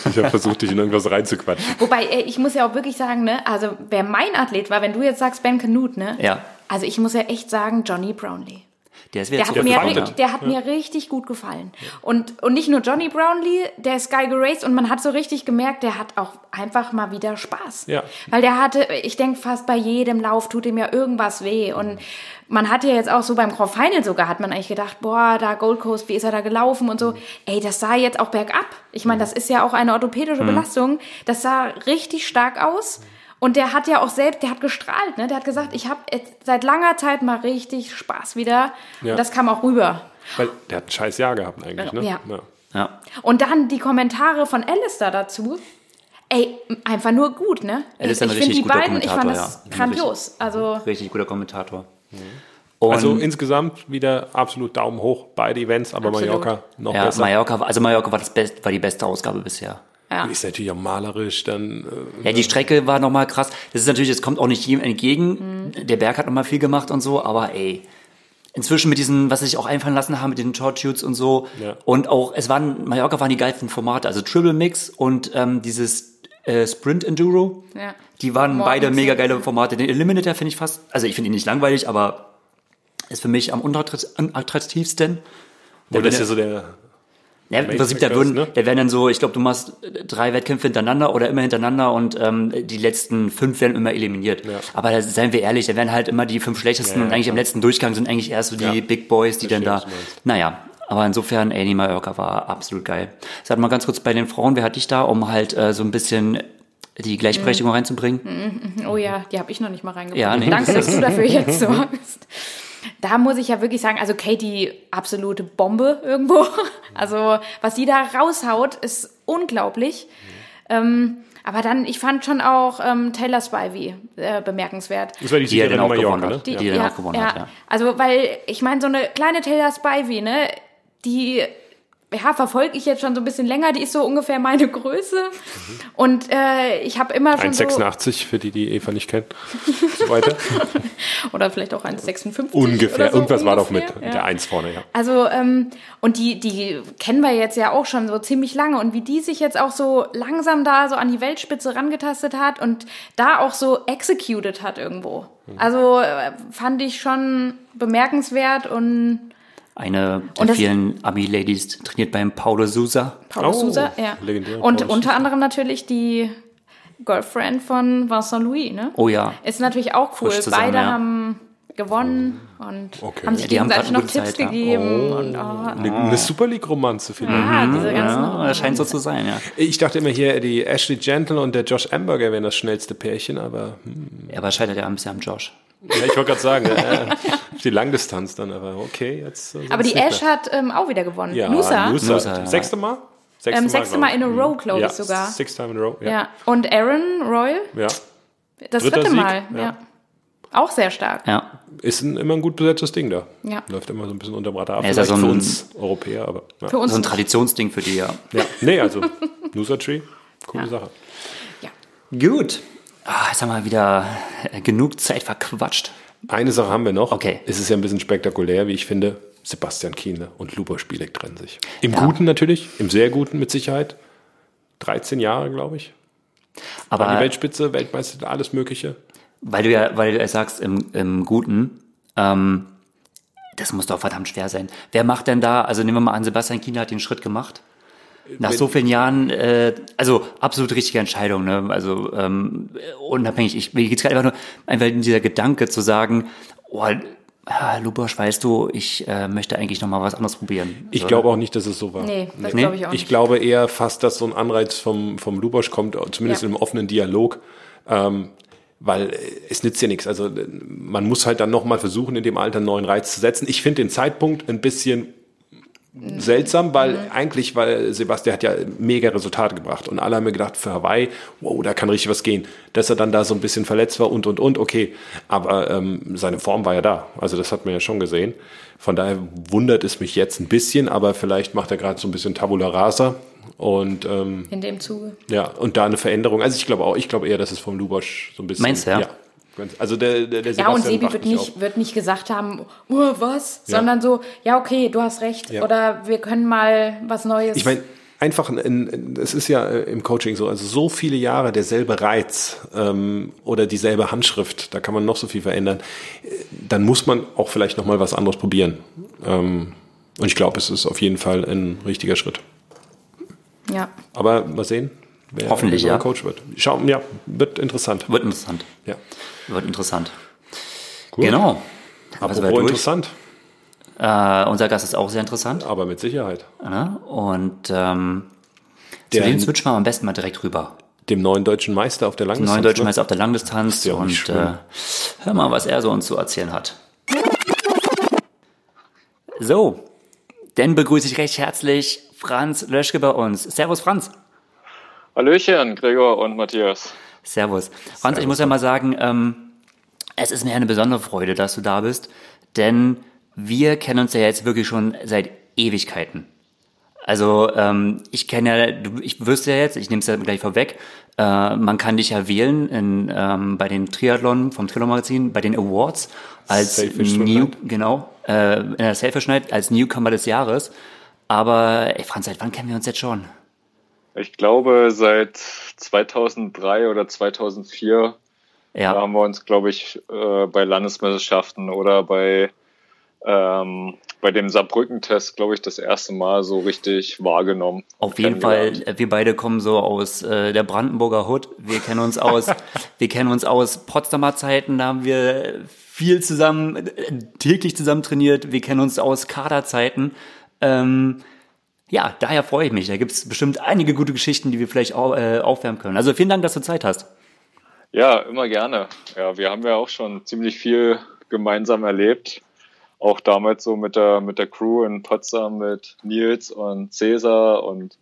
Ich habe versucht, dich in irgendwas reinzuquatschen. Wobei, ich muss ja auch wirklich sagen, ne, also wer mein Athlet war, wenn du jetzt sagst Ben Canute, ne? Ja. Also ich muss ja echt sagen, Johnny Brownlee. Der Der hat, mir, fightet. ri- der hat mir richtig gut gefallen. Und, und nicht nur Johnny Brownlee, der ist geil geraced und man hat so richtig gemerkt, der hat auch einfach mal wieder Spaß. Ja. Weil der hatte, ich denke, fast bei jedem Lauf tut ihm ja irgendwas weh. Und man hat ja jetzt auch so beim Grand Final sogar, hat man eigentlich gedacht, boah, da Gold Coast, wie ist er da gelaufen und so. Ey, das sah jetzt auch bergab. Ich meine, das ist ja auch eine orthopädische Belastung. Das sah richtig stark aus. Und der hat ja auch selbst, der hat gestrahlt, ne? Der hat gesagt, ich habe seit langer Zeit mal richtig Spaß wieder. Ja. Und das kam auch rüber. Weil der hat ein scheiß Jahr gehabt eigentlich, ne? Ja. Ja. Und dann die Kommentare von Alistair dazu. Ey, einfach nur gut, ne? Alistair ich ein finde richtig die guter beiden, ich fand Kommentator, das ja. grandios. Also, Richtig guter Kommentator. Und, Also insgesamt wieder absolut Daumen hoch, beide Events, aber Absolut. Mallorca noch ja, besser. Mallorca, also Mallorca war, das best, war die beste Ausgabe bisher. Ja. Ist natürlich auch malerisch, dann äh, Ja, die Strecke war nochmal krass. Das ist natürlich, es kommt auch nicht jedem entgegen. Mhm. Der Berg hat nochmal viel gemacht und so, aber ey, inzwischen mit diesen, was sie sich auch einfallen lassen haben, mit den Short Shoots und so. Ja. Und auch, es waren, Mallorca waren die geilsten Formate, also Triple Mix und ähm, dieses äh, Sprint Enduro. Ja. Die waren Morgens, beide mega geile Formate. Den Eliminator finde ich fast, also ich finde ihn nicht langweilig, aber ist für mich am unattraktivsten. wo Der das wird- ja so der ja, im Prinzip, da würden, ne? da werden dann so, ich glaube, du machst äh, drei Wettkämpfe hintereinander oder immer hintereinander und ähm, die letzten fünf werden immer eliminiert. Ja. Aber da, seien wir ehrlich, da werden halt immer die fünf schlechtesten Ja, ja, und eigentlich im letzten Durchgang sind eigentlich erst so die Ja. Big Boys, die dann da. Mhm. Naja, aber insofern, die Mallorca war absolut geil. Sag mal ganz kurz bei den Frauen, wer hat dich da, um halt äh, so ein bisschen die Gleichberechtigung reinzubringen? Oh ja, die habe ich noch nicht mal reingebracht. Ja, nee. Danke, dass du dafür jetzt sorgst. Da muss ich ja wirklich sagen, also Katie, absolute Bombe irgendwo. Also, was die da raushaut, ist unglaublich. Ähm, aber dann, ich fand schon auch ähm, Taylor Spivey äh, bemerkenswert. Das war die Die Siegerin dann in auch gewonnen Mallorca, hat. ne? Die, die dann auch gewonnen hat, ja. Also, weil, ich meine, so eine kleine Taylor Spivey, ne, die, ja, verfolge ich jetzt schon so ein bisschen länger, die ist so ungefähr meine Größe. Und äh, ich habe immer schon so, 1,86 für die, die Eva nicht kennen. So weiter. oder vielleicht auch 1,56 Ungefähr. so Irgendwas war doch mit ungefähr, ja. der Eins vorne, ja. Also, ähm, und die, die kennen wir jetzt ja auch schon so ziemlich lange. Und wie die sich jetzt auch so langsam da so an die Weltspitze rangetastet hat und da auch so executed hat irgendwo. Also äh, fand ich schon bemerkenswert und Eine der Und vielen Ami-Ladies trainiert beim Paulo Sousa. Paulo Oh, Sousa, ja. legendär, Und Paulo unter Sousa. anderem natürlich die Girlfriend von Vincent Louis, ne? Oh ja. Ist natürlich auch cool. Zusammen, Beide ja. haben gewonnen und Okay. haben sich Ja, gegenseitig noch Tipps Zeit, ja. gegeben. Und, oh, Eine, eine Super League-Romanze vielleicht. ja, diese ganzen Ja, das scheint so zu sein, ja. Ich dachte immer hier, die Ashley Gentle und der Josh Amberger wären das schnellste Pärchen, aber hm. Er aber scheitert ja ein bisschen am Josh. Ja, ich wollte gerade sagen, äh, die Langdistanz dann, aber okay, jetzt. Aber die Ash hat ähm, auch wieder gewonnen. ja, Nusa. Nusa. Nusa. Sechste Mal? Sechste Ähm, sechste Mal in a row, glaube ja, ich sogar. Six time in a row, ja. Ja. Und Aaron Royal, ja. das Dritter dritte Sieg, Mal. ja. Ja. Auch sehr stark. Ja. Ist ein, immer ein gut besetztes Ding da. Ja. Läuft immer so ein bisschen unter dem Radar. ab. Ja, ist ja so für ein- uns Europäer, aber. Ja. Für uns So ein. Traditionsding für die, ja. ja. Nee, also Nusa Tree, coole Ja. Sache. Ja. Gut. Ah, jetzt haben wir wieder äh, genug Zeit verquatscht. Eine Sache haben wir noch. Okay. Es ist ja ein bisschen spektakulär, wie ich finde. Sebastian Kienle und Lubo Spielek trennen sich. Im Ja. Guten natürlich, im sehr Guten mit Sicherheit. 13 Jahre, glaube ich. War die Aber Weltspitze, Weltmeister, alles Mögliche. weil du ja, weil du ja sagst, im, im Guten, ähm, das muss doch verdammt schwer sein. Wer macht denn da, also nehmen wir mal an, Sebastian Kienle hat den Schritt gemacht. Nach so vielen Jahren, äh, also absolut richtige Entscheidung, ne? Also ähm, unabhängig, ich, mir geht's gerade einfach nur, einfach in dieser Gedanke zu sagen, oh, ah, Lubosch, weißt du, ich äh, möchte eigentlich noch mal was anderes probieren. Ich So, glaube auch nicht, dass es so war. Nee, das Nee. glaube ich auch Ich nicht. glaube eher fast, dass so ein Anreiz vom, vom Lubosch kommt, zumindest Ja. im offenen Dialog. Ähm, weil äh, es nützt ja nichts. Also man muss halt dann nochmal versuchen, in dem Alter einen neuen Reiz zu setzen. Ich finde den Zeitpunkt ein bisschen seltsam, weil Mhm. eigentlich, weil Sebastian hat ja mega Resultate gebracht und alle haben mir gedacht, für Hawaii, wow, da kann richtig was gehen. Dass er dann da so ein bisschen verletzt war und, und, und, okay. Aber ähm, seine Form war ja da. Also das hat man ja schon gesehen. Von daher wundert es mich jetzt ein bisschen, aber vielleicht macht er gerade so ein bisschen Tabula Rasa und ähm, In dem Zuge. ja, und da eine Veränderung. Also ich glaube auch, ich glaube eher, dass es vom Lubosch so ein bisschen. Meinst du, ja? Also der, der, der Ja, und Sebi wird nicht auf. wird nicht gesagt haben, oh, was, Ja. sondern so, ja, okay, du hast recht. Ja. Oder wir können mal was Neues. Ich meine, einfach, ein- ein- es ist ja äh, im Coaching so, also so viele Jahre derselbe Reiz ähm, oder dieselbe Handschrift, da kann man noch so viel verändern, äh, dann muss man auch vielleicht noch mal was anderes probieren. Ähm, und ich glaube, es ist auf jeden Fall ein richtiger Schritt. ja. Aber mal sehen, wer Hoffentlich, ja. Coach wird. Schauen, ja, wird interessant. Wird interessant. Ja. Wird interessant. Gut. Genau. Was Apropos interessant, Äh, unser Gast ist auch sehr interessant. aber mit Sicherheit. Und ähm, Der- zu dem switchen wir am besten mal direkt rüber. Dem neuen deutschen Meister auf der Langdistanz. Neuen deutschen ne? Meister auf der Langdistanz ja und äh, hör mal, was er so uns zu erzählen hat. So, dann begrüße ich recht herzlich Franz Löschke bei uns. Servus Franz. Hallöchen, Gregor und Matthias. Servus. Franz, ich muss ja mal sagen, ähm, es ist mir eine besondere Freude, dass du da bist, denn wir kennen uns ja jetzt wirklich schon seit Ewigkeiten. Also ähm, ich kenne ja, du, ich wüsste ja jetzt, ich nehme es ja gleich vorweg, äh, man kann dich ja wählen in, ähm, bei den Triathlon vom Triathlon Magazin, bei den Awards als Selfish New, Night. genau, äh, in der Selfish Night als Newcomer des Jahres. Aber ey, Franz, seit wann kennen wir uns jetzt schon? Ich glaube, seit 2003 oder 2004 Ja, haben wir uns, glaube ich, äh, bei Landesmeisterschaften oder bei, ähm, bei dem Saarbrücken-Test, glaube ich, das erste Mal so richtig wahrgenommen. Auf jeden Fall, äh, wir beide kommen so aus äh, der Brandenburger Hood. Wir kennen uns aus, wir kennen uns aus Potsdamer Zeiten, da haben wir viel zusammen, äh, täglich zusammen trainiert. Wir kennen uns aus Kaderzeiten. Ähm, ja, daher freue ich mich. Da gibt es bestimmt einige gute Geschichten, die wir vielleicht au äh, aufwärmen können. Also vielen Dank, dass du Zeit hast. Ja, immer gerne. Ja, wir haben ja auch schon ziemlich viel gemeinsam erlebt. Auch damals so mit der, mit der Crew in Potsdam mit Nils und Cäsar und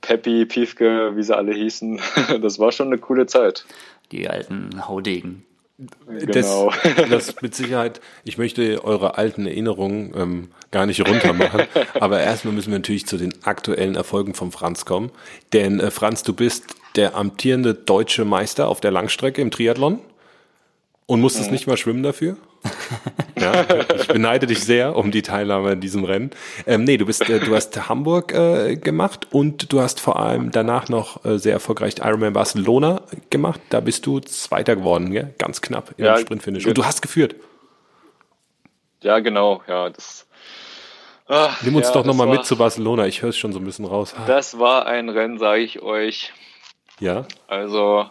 Peppi, Piefke, wie sie alle hießen. Das war schon eine coole Zeit. Die alten Haudegen. Genau. Das, das mit Sicherheit, ich möchte eure alten Erinnerungen ähm, gar nicht runter machen, aber erstmal müssen wir natürlich zu den aktuellen Erfolgen von Franz kommen. Denn äh, Franz, du bist der amtierende deutsche Meister auf der Langstrecke im Triathlon und musstest nicht mal schwimmen dafür. Ja, ich beneide dich sehr um die Teilnahme in diesem Rennen. Ähm, nee, du bist, äh, du hast Hamburg äh, gemacht und du hast vor allem danach noch äh, sehr erfolgreich Ironman Barcelona gemacht. Da bist du Zweiter geworden, gell? ganz knapp im Ja, Sprintfinish. Und du hast geführt. Ja, genau. Ja, das. Ah, Nimm uns ja, doch nochmal mit zu Barcelona. Ich höre es schon so ein bisschen raus. Das war ein Rennen, sage ich euch. Ja, Also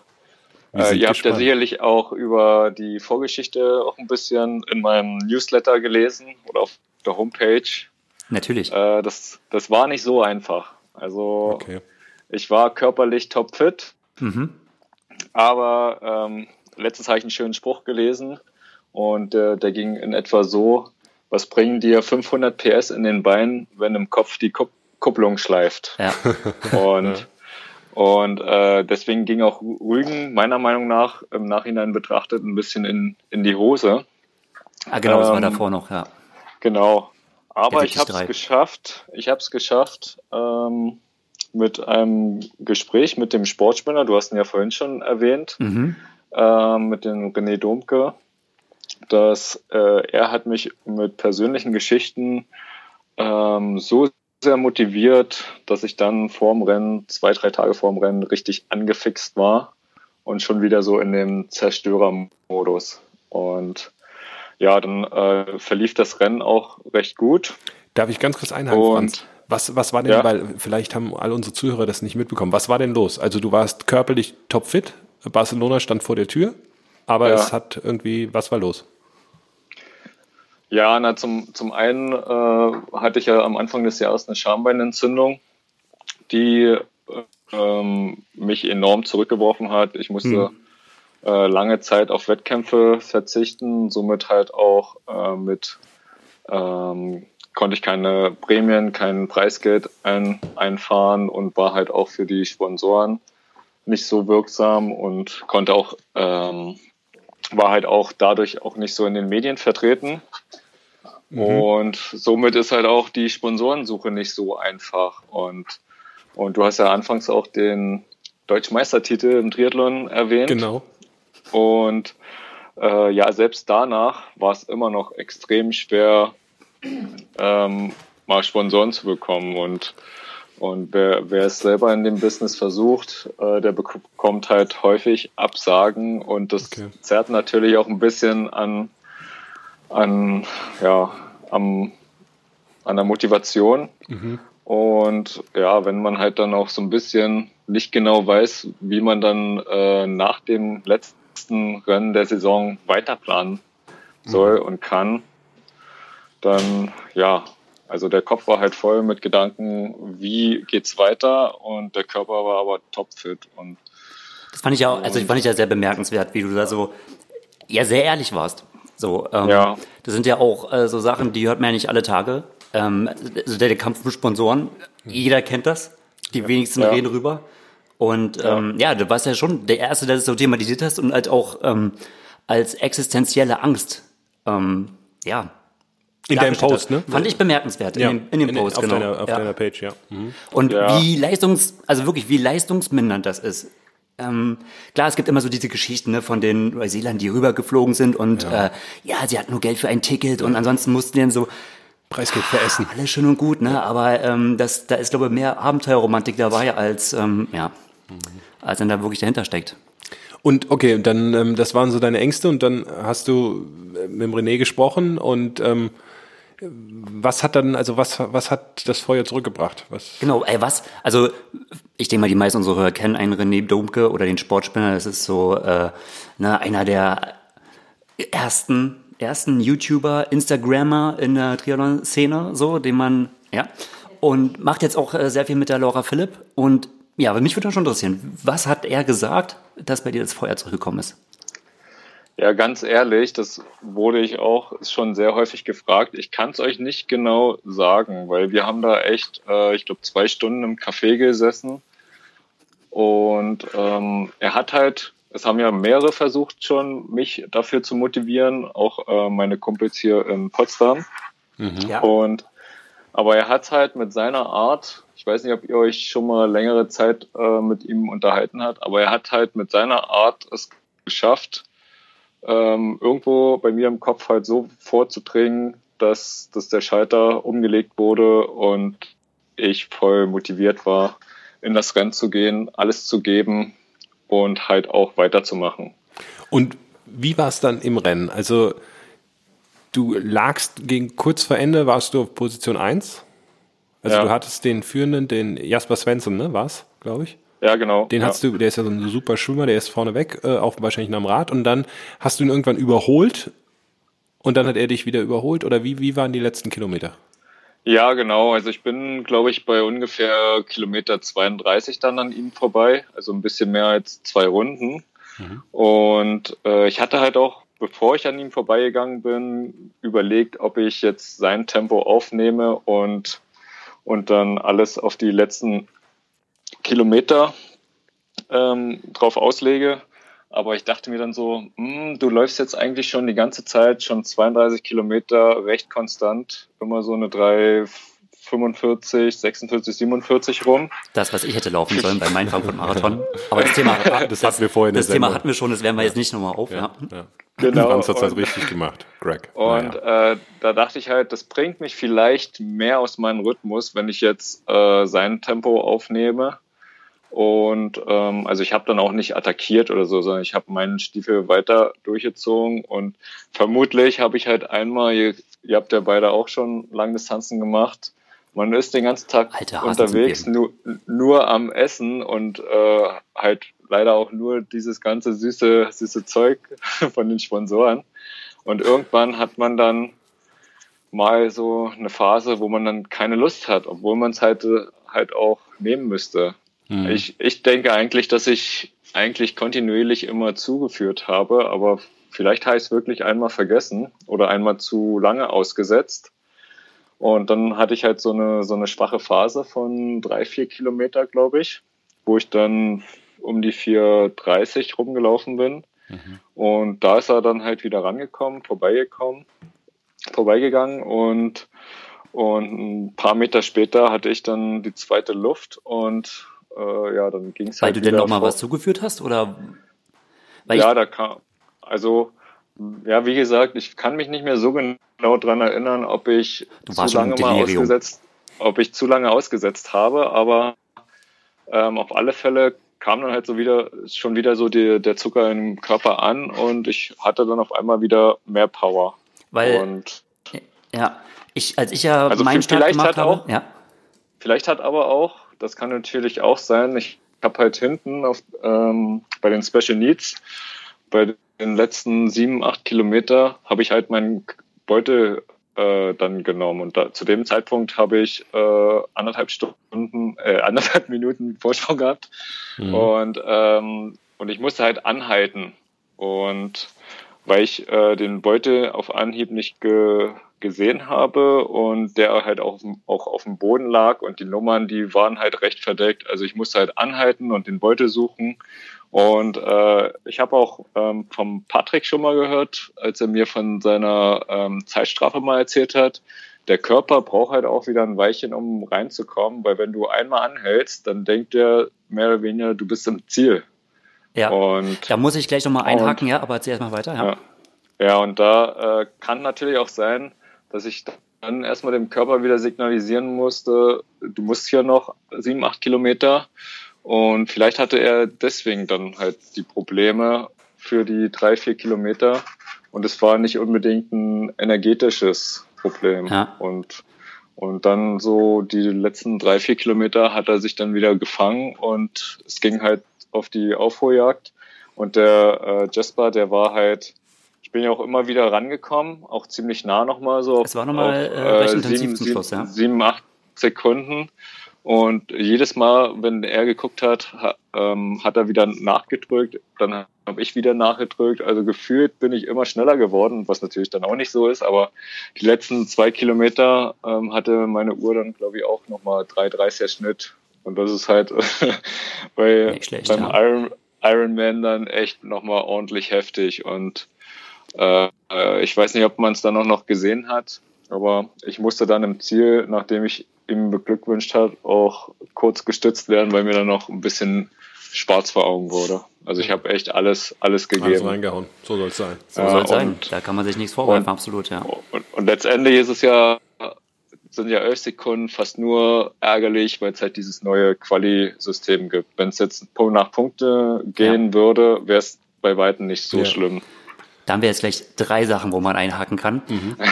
Äh, ihr habt ja sicherlich auch über die Vorgeschichte auch ein bisschen in meinem Newsletter gelesen oder auf der Homepage. Natürlich. Äh, das, das war nicht so einfach. Also okay. ich war körperlich topfit, mhm. aber ähm, letztens habe ich einen schönen Spruch gelesen und äh, der ging in etwa so, was bringen dir 500 PS in den Beinen, wenn im Kopf die Kupp Kupplung schleift? Ja. Und, und äh, deswegen ging auch Rügen meiner Meinung nach im Nachhinein betrachtet ein bisschen in, in die Hose. Ah, genau, ähm, das war ähm, davor noch, ja. Genau. Aber ich habe es geschafft. Ich habe es geschafft ähm, mit einem Gespräch mit dem Sportspinner. Du hast ihn ja vorhin schon erwähnt, mhm. ähm, mit dem René Domke dass äh, er hat mich mit persönlichen Geschichten ähm, so sehr motiviert, dass ich dann vorm Rennen, zwei, drei Tage vorm Rennen, richtig angefixt war und schon wieder so in dem Zerstörermodus. Und ja, dann äh, verlief das Rennen auch recht gut. Darf ich ganz kurz einhaken, und, Franz? Was, was war denn, ja. weil vielleicht haben alle unsere Zuhörer das nicht mitbekommen, was war denn los? Also du warst körperlich topfit, Barcelona stand vor der Tür, aber ja. es hat irgendwie, was war los? Ja, na, zum, zum einen äh, hatte ich ja am Anfang des Jahres eine Schambeinentzündung, die ähm, mich enorm zurückgeworfen hat. Ich musste hm. äh, lange Zeit auf Wettkämpfe verzichten, somit halt auch äh, mit ähm, konnte ich keine Prämien, kein Preisgeld ein, einfahren und war halt auch für die Sponsoren nicht so wirksam und konnte auch ähm, war halt auch dadurch auch nicht so in den Medien vertreten. Mhm. Und somit ist halt auch die Sponsorensuche nicht so einfach. Und, und du hast ja anfangs auch den Deutschmeistertitel im Triathlon erwähnt. Genau. Und äh, ja, selbst danach war es immer noch extrem schwer, ähm, mal Sponsoren zu bekommen. Und, und wer, wer es selber in dem Business versucht, äh, der bekommt halt häufig Absagen und das okay. zerrt natürlich auch ein bisschen an, an, ja, am, an der Motivation. Mhm. Und ja, wenn man halt dann auch so ein bisschen nicht genau weiß, wie man dann äh, nach dem letzten Rennen der Saison weiterplanen soll mhm. und kann, dann ja, also der Kopf war halt voll mit Gedanken, wie geht's weiter und der Körper war aber topfit und das fand ich ja, also ich fand ich ja sehr bemerkenswert, wie du da so ja sehr ehrlich warst. So, ähm, ja. Das sind ja auch äh, so Sachen, die hört man ja nicht alle Tage. Ähm, also der, der Kampf um Sponsoren, jeder kennt das. Die wenigsten ja. reden drüber. Und ja. Ähm, ja, du warst ja schon der Erste, der das so thematisiert hast und halt auch ähm, als existenzielle Angst, ähm, ja. In deinem Post, ne? Fand ich bemerkenswert, ja. in, dem, in dem Post, in, auf genau. Deiner, auf deiner Page, ja. Mhm. Und wie leistungs, also wirklich, wie leistungsmindernd das ist. Ähm, klar, es gibt immer so diese Geschichten ne, von den Neuseeländern, die rübergeflogen sind und ja. Äh, ja, sie hatten nur Geld für ein Ticket und ansonsten mussten die dann so Preisgeld für Essen. Alles schön und gut, ne? Aber ähm, das, da ist, glaube ich, mehr Abenteuerromantik dabei, als ähm, ja, mhm. als dann da wirklich dahinter steckt. Und okay, dann ähm, das waren so deine Ängste und dann hast du äh, mit dem René gesprochen und ähm, was hat dann, also was, was hat das Feuer zurückgebracht? Was? Genau, ey, was? Also ich denke mal, die meisten unserer Hörer kennen einen René Domke oder den Sportspinner. Das ist so äh, ne, einer der ersten, ersten YouTuber, Instagrammer in der Triathlon-Szene, so, den man, ja. Und macht jetzt auch äh, sehr viel mit der Laura Philipp. Und ja, aber mich würde schon interessieren, was hat er gesagt, dass bei dir das Feuer zurückgekommen ist? Ja, ganz ehrlich, das wurde ich auch schon sehr häufig gefragt. Ich kann es euch nicht genau sagen, weil wir haben da echt, äh, ich glaube, zwei Stunden im Café gesessen. Und ähm, er hat halt, es haben ja mehrere versucht schon, mich dafür zu motivieren, auch äh, meine Kumpels hier in Potsdam. Mhm. Ja. Und aber er hat halt mit seiner Art, ich weiß nicht, ob ihr euch schon mal längere Zeit äh, mit ihm unterhalten habt, aber er hat halt mit seiner Art es geschafft, ähm, irgendwo bei mir im Kopf halt so vorzudringen, dass, dass der Schalter umgelegt wurde und ich voll motiviert war, in das Rennen zu gehen, alles zu geben und halt auch weiterzumachen. Und wie war es dann im Rennen? Also du lagst gegen kurz vor Ende, warst du auf Position 1? Also ja. du hattest den führenden, den Jasper Svensson, ne, war's, glaube ich? Ja, genau. Den ja. hast du, der ist ja so ein super Schwimmer, der ist vorne weg, äh, auch wahrscheinlich am Rad und dann hast du ihn irgendwann überholt und dann hat er dich wieder überholt oder wie, wie waren die letzten Kilometer? Ja, genau. Also ich bin, glaube ich, bei ungefähr Kilometer 32 dann an ihm vorbei, also ein bisschen mehr als zwei Runden. Mhm. Und äh, ich hatte halt auch, bevor ich an ihm vorbeigegangen bin, überlegt, ob ich jetzt sein Tempo aufnehme und, und dann alles auf die letzten Kilometer ähm, drauf auslege. Aber ich dachte mir dann so, hm, du läufst jetzt eigentlich schon die ganze Zeit, schon 32 Kilometer recht konstant, immer so eine 3, 45, 46, 47 rum. Das, was ich hätte laufen sollen bei meinem Frankfurt-Marathon. Aber das Thema, das, hatten wir vorhin das Thema hatten wir schon, das werden wir jetzt nicht nochmal auf. Ja, ja. Genau. Franz hat halt richtig gemacht, Greg. Und naja. äh, da dachte ich halt, das bringt mich vielleicht mehr aus meinem Rhythmus, wenn ich jetzt äh, sein Tempo aufnehme und ähm, also ich habe dann auch nicht attackiert oder so, sondern ich habe meinen Stiefel weiter durchgezogen und vermutlich habe ich halt einmal, ihr, ihr habt ja beide auch schon Langdistanzen gemacht, man ist den ganzen Tag unterwegs, nur, nur am Essen und äh, halt leider auch nur dieses ganze süße, süße Zeug von den Sponsoren. Und irgendwann hat man dann mal so eine Phase, wo man dann keine Lust hat, obwohl man es halt, halt auch nehmen müsste. Mhm. Ich, ich denke eigentlich, dass ich eigentlich kontinuierlich immer zugeführt habe, aber vielleicht habe ich es wirklich einmal vergessen oder einmal zu lange ausgesetzt. Und dann hatte ich halt so eine, so eine schwache Phase von drei, vier Kilometer, glaube ich, wo ich dann um die 4,30 rumgelaufen bin. Mhm. Und da ist er dann halt wieder rangekommen, vorbeigekommen, vorbeigegangen und, und ein paar Meter später hatte ich dann die zweite Luft und äh, ja, dann ging es halt. Weil du denn noch mal was zugeführt hast oder? Weil ja, da kam, also ja, wie gesagt, ich kann mich nicht mehr so genau dran erinnern, ob ich zu lange mal ausgesetzt, ob ich zu lange ausgesetzt habe, aber ähm, auf alle Fälle kam dann halt so wieder schon wieder so die, der Zucker im Körper an und ich hatte dann auf einmal wieder mehr Power. Weil und, ja, ich als ich ja also meinen Start gemacht habe, auch, ja. Vielleicht hat aber auch das kann natürlich auch sein. Ich habe halt hinten auf, ähm, bei den Special Needs, bei den letzten sieben, acht Kilometer, habe ich halt meinen Beutel äh, dann genommen. Und da, zu dem Zeitpunkt habe ich äh, anderthalb Stunden, äh, anderthalb Minuten Vorsprung gehabt. Mhm. Und, ähm, und ich musste halt anhalten. Und weil ich äh, den Beutel auf Anhieb nicht ge gesehen habe und der halt auch, auch auf dem Boden lag und die Nummern, die waren halt recht verdeckt. Also ich musste halt anhalten und den Beutel suchen. Und äh, ich habe auch ähm, vom Patrick schon mal gehört, als er mir von seiner ähm, Zeitstrafe mal erzählt hat, der Körper braucht halt auch wieder ein Weilchen, um reinzukommen, weil wenn du einmal anhältst, dann denkt er mehr oder weniger, du bist im Ziel. Ja, und, da muss ich gleich nochmal einhaken, und, ja, aber erzähl erstmal weiter. Ja. ja. Ja, und da äh, kann natürlich auch sein, dass ich dann erstmal dem Körper wieder signalisieren musste, du musst hier noch sieben, acht Kilometer. Und vielleicht hatte er deswegen dann halt die Probleme für die drei, vier Kilometer. Und es war nicht unbedingt ein energetisches Problem. Ja. Und, und dann so die letzten drei, vier Kilometer hat er sich dann wieder gefangen und es ging halt auf die Aufholjagd. Und der äh, Jasper, der war halt ich bin ja auch immer wieder rangekommen, auch ziemlich nah nochmal so. Es war nochmal äh, recht intensiv sieben, zum Schluss, ja. Sieben, acht Sekunden. Und jedes Mal, wenn er geguckt hat, ha, ähm, hat er wieder nachgedrückt, dann habe ich wieder nachgedrückt. Also gefühlt bin ich immer schneller geworden, was natürlich dann auch nicht so ist. Aber die letzten zwei Kilometer ähm, hatte meine Uhr dann, glaube ich, auch nochmal 3,30er Schnitt. Und das ist halt bei, schlecht, beim ja. Iron, Ironman dann echt nochmal ordentlich heftig. Und äh, ich weiß nicht, ob man es dann auch noch gesehen hat, aber ich musste dann im Ziel, nachdem ich ihm beglückwünscht hat, auch kurz gestützt werden, weil mir dann noch ein bisschen schwarz vor Augen wurde. Also ich habe echt alles, alles gegeben. Alles reingehauen. So soll es sein. So ja, soll es sein. Da kann man sich nichts vorwerfen, und, absolut, ja. Und, und, letztendlich ist es ja, sind ja elf Sekunden fast nur ärgerlich, weil es halt dieses neue Quali-System gibt. Wenn es jetzt nach Punkte gehen ja. würde, wäre es bei Weitem nicht so ja. schlimm. Da haben wir jetzt gleich drei Sachen, wo man einhaken kann.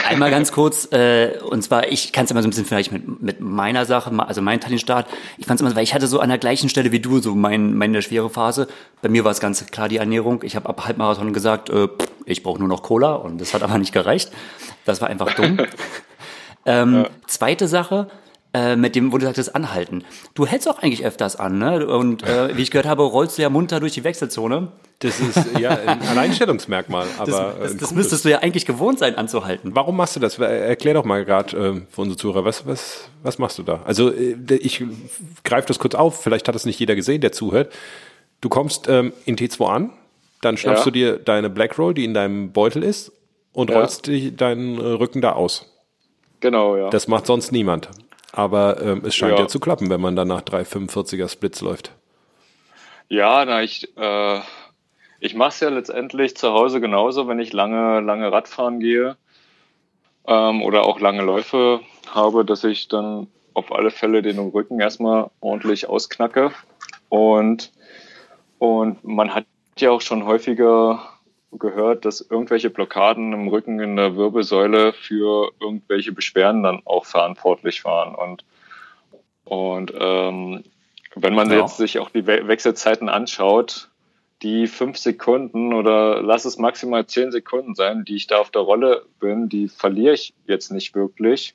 Einmal ganz kurz, äh, und zwar, ich kann es immer so ein bisschen vielleicht mit, mit meiner Sache, also mein Talentstart. Ich fand es immer, weil ich hatte so an der gleichen Stelle wie du, so mein, meine schwere Phase. Bei mir war es ganz klar die Ernährung. Ich habe ab Halbmarathon gesagt, äh, ich brauche nur noch Cola und das hat aber nicht gereicht. Das war einfach dumm. ähm, ja. Zweite Sache, äh, mit dem, wo du sagtest, anhalten. Du hältst auch eigentlich öfters an, ne? Und äh, wie ich gehört habe, rollst du ja munter durch die Wechselzone. Das ist ja ein Alleinstellungsmerkmal, aber. Das, das, das müsstest du ja eigentlich gewohnt sein anzuhalten. Warum machst du das? Erklär doch mal gerade äh, für unsere Zuhörer, was, was, was machst du da? Also äh, ich greife das kurz auf, vielleicht hat das nicht jeder gesehen, der zuhört. Du kommst ähm, in T2 an, dann schnappst ja. du dir deine Black Roll, die in deinem Beutel ist, und ja. rollst dich deinen Rücken da aus. Genau, ja. Das macht sonst niemand. Aber ähm, es scheint ja. ja. zu klappen, wenn man dann nach 3,45er Splits läuft. Ja, na, ich, äh, ich mache es ja letztendlich zu Hause genauso, wenn ich lange, lange Radfahren gehe ähm, oder auch lange Läufe habe, dass ich dann auf alle Fälle den Rücken erstmal ordentlich ausknacke. Und, und man hat ja auch schon häufiger gehört, dass irgendwelche Blockaden im Rücken in der Wirbelsäule für irgendwelche Beschwerden dann auch verantwortlich waren. Und, und ähm, wenn man ja. jetzt sich auch die We Wechselzeiten anschaut, die fünf Sekunden oder lass es maximal zehn Sekunden sein, die ich da auf der Rolle bin, die verliere ich jetzt nicht wirklich.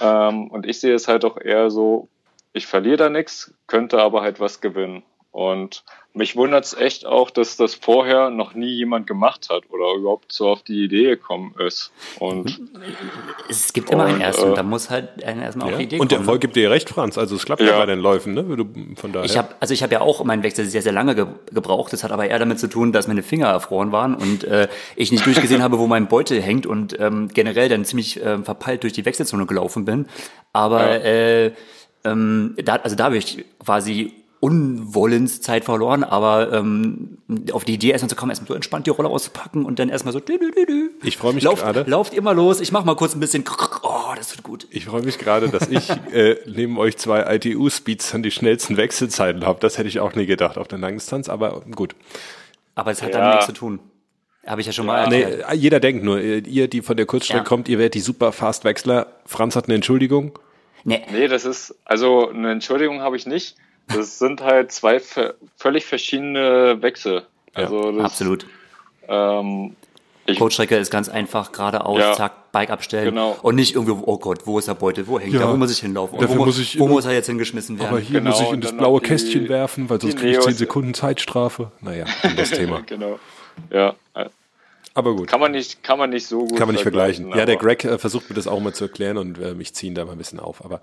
Ähm, und ich sehe es halt auch eher so, ich verliere da nichts, könnte aber halt was gewinnen. Und mich wundert es echt auch, dass das vorher noch nie jemand gemacht hat oder überhaupt so auf die Idee gekommen ist. Und es gibt immer und, einen ersten, äh, da muss halt einer erstmal ja. auf die Idee und kommen. Und der Erfolg gibt dir recht, Franz. Also es klappt ja, ja bei den Läufen, ne? Du, von daher. Ich habe also ich habe ja auch meinen Wechsel sehr sehr lange ge gebraucht. Das hat aber eher damit zu tun, dass meine Finger erfroren waren und äh, ich nicht durchgesehen habe, wo mein Beutel hängt und ähm, generell dann ziemlich äh, verpeilt durch die Wechselzone gelaufen bin. Aber ja. äh, ähm, da, also da habe ich quasi unwollens Zeit verloren, aber ähm, auf die Idee erstmal zu kommen, erstmal so entspannt die Rolle auszupacken und dann erstmal so dü, dü, dü, dü. Ich freue mich gerade. Lauft immer los, ich mach mal kurz ein bisschen oh, das wird gut. Ich freue mich gerade, dass ich äh, neben euch zwei ITU-Speeds dann die schnellsten Wechselzeiten habe. Das hätte ich auch nie gedacht auf der Langdistanz, aber gut. Aber es hat ja. damit nichts zu tun. Habe ich ja schon mal nee, Jeder denkt nur, ihr, die von der Kurzstrecke ja. kommt, ihr werdet die super Fast-Wechsler. Franz hat eine Entschuldigung. Nee. nee, das ist, also eine Entschuldigung habe ich nicht. Das sind halt zwei völlig verschiedene Wechsel. Also ja, absolut. Ähm, Coachstrecke ist ganz einfach geradeaus, ja, zack, Bike abstellen genau. und nicht irgendwie, oh Gott, wo ist der Beutel, wo hängt ja, er, wo muss ich hinlaufen, wo, muss, ich wo muss er jetzt hingeschmissen werden. Aber hier genau, muss ich in das blaue Kästchen werfen, weil sonst kriege ich 10 Sekunden Zeitstrafe. Naja, das Thema. genau, ja. Aber gut. Kann man nicht, kann man nicht so gut Kann man nicht vergleichen. Ja, der Greg äh, versucht mir das auch mal zu erklären und äh, mich ziehen da mal ein bisschen auf. Aber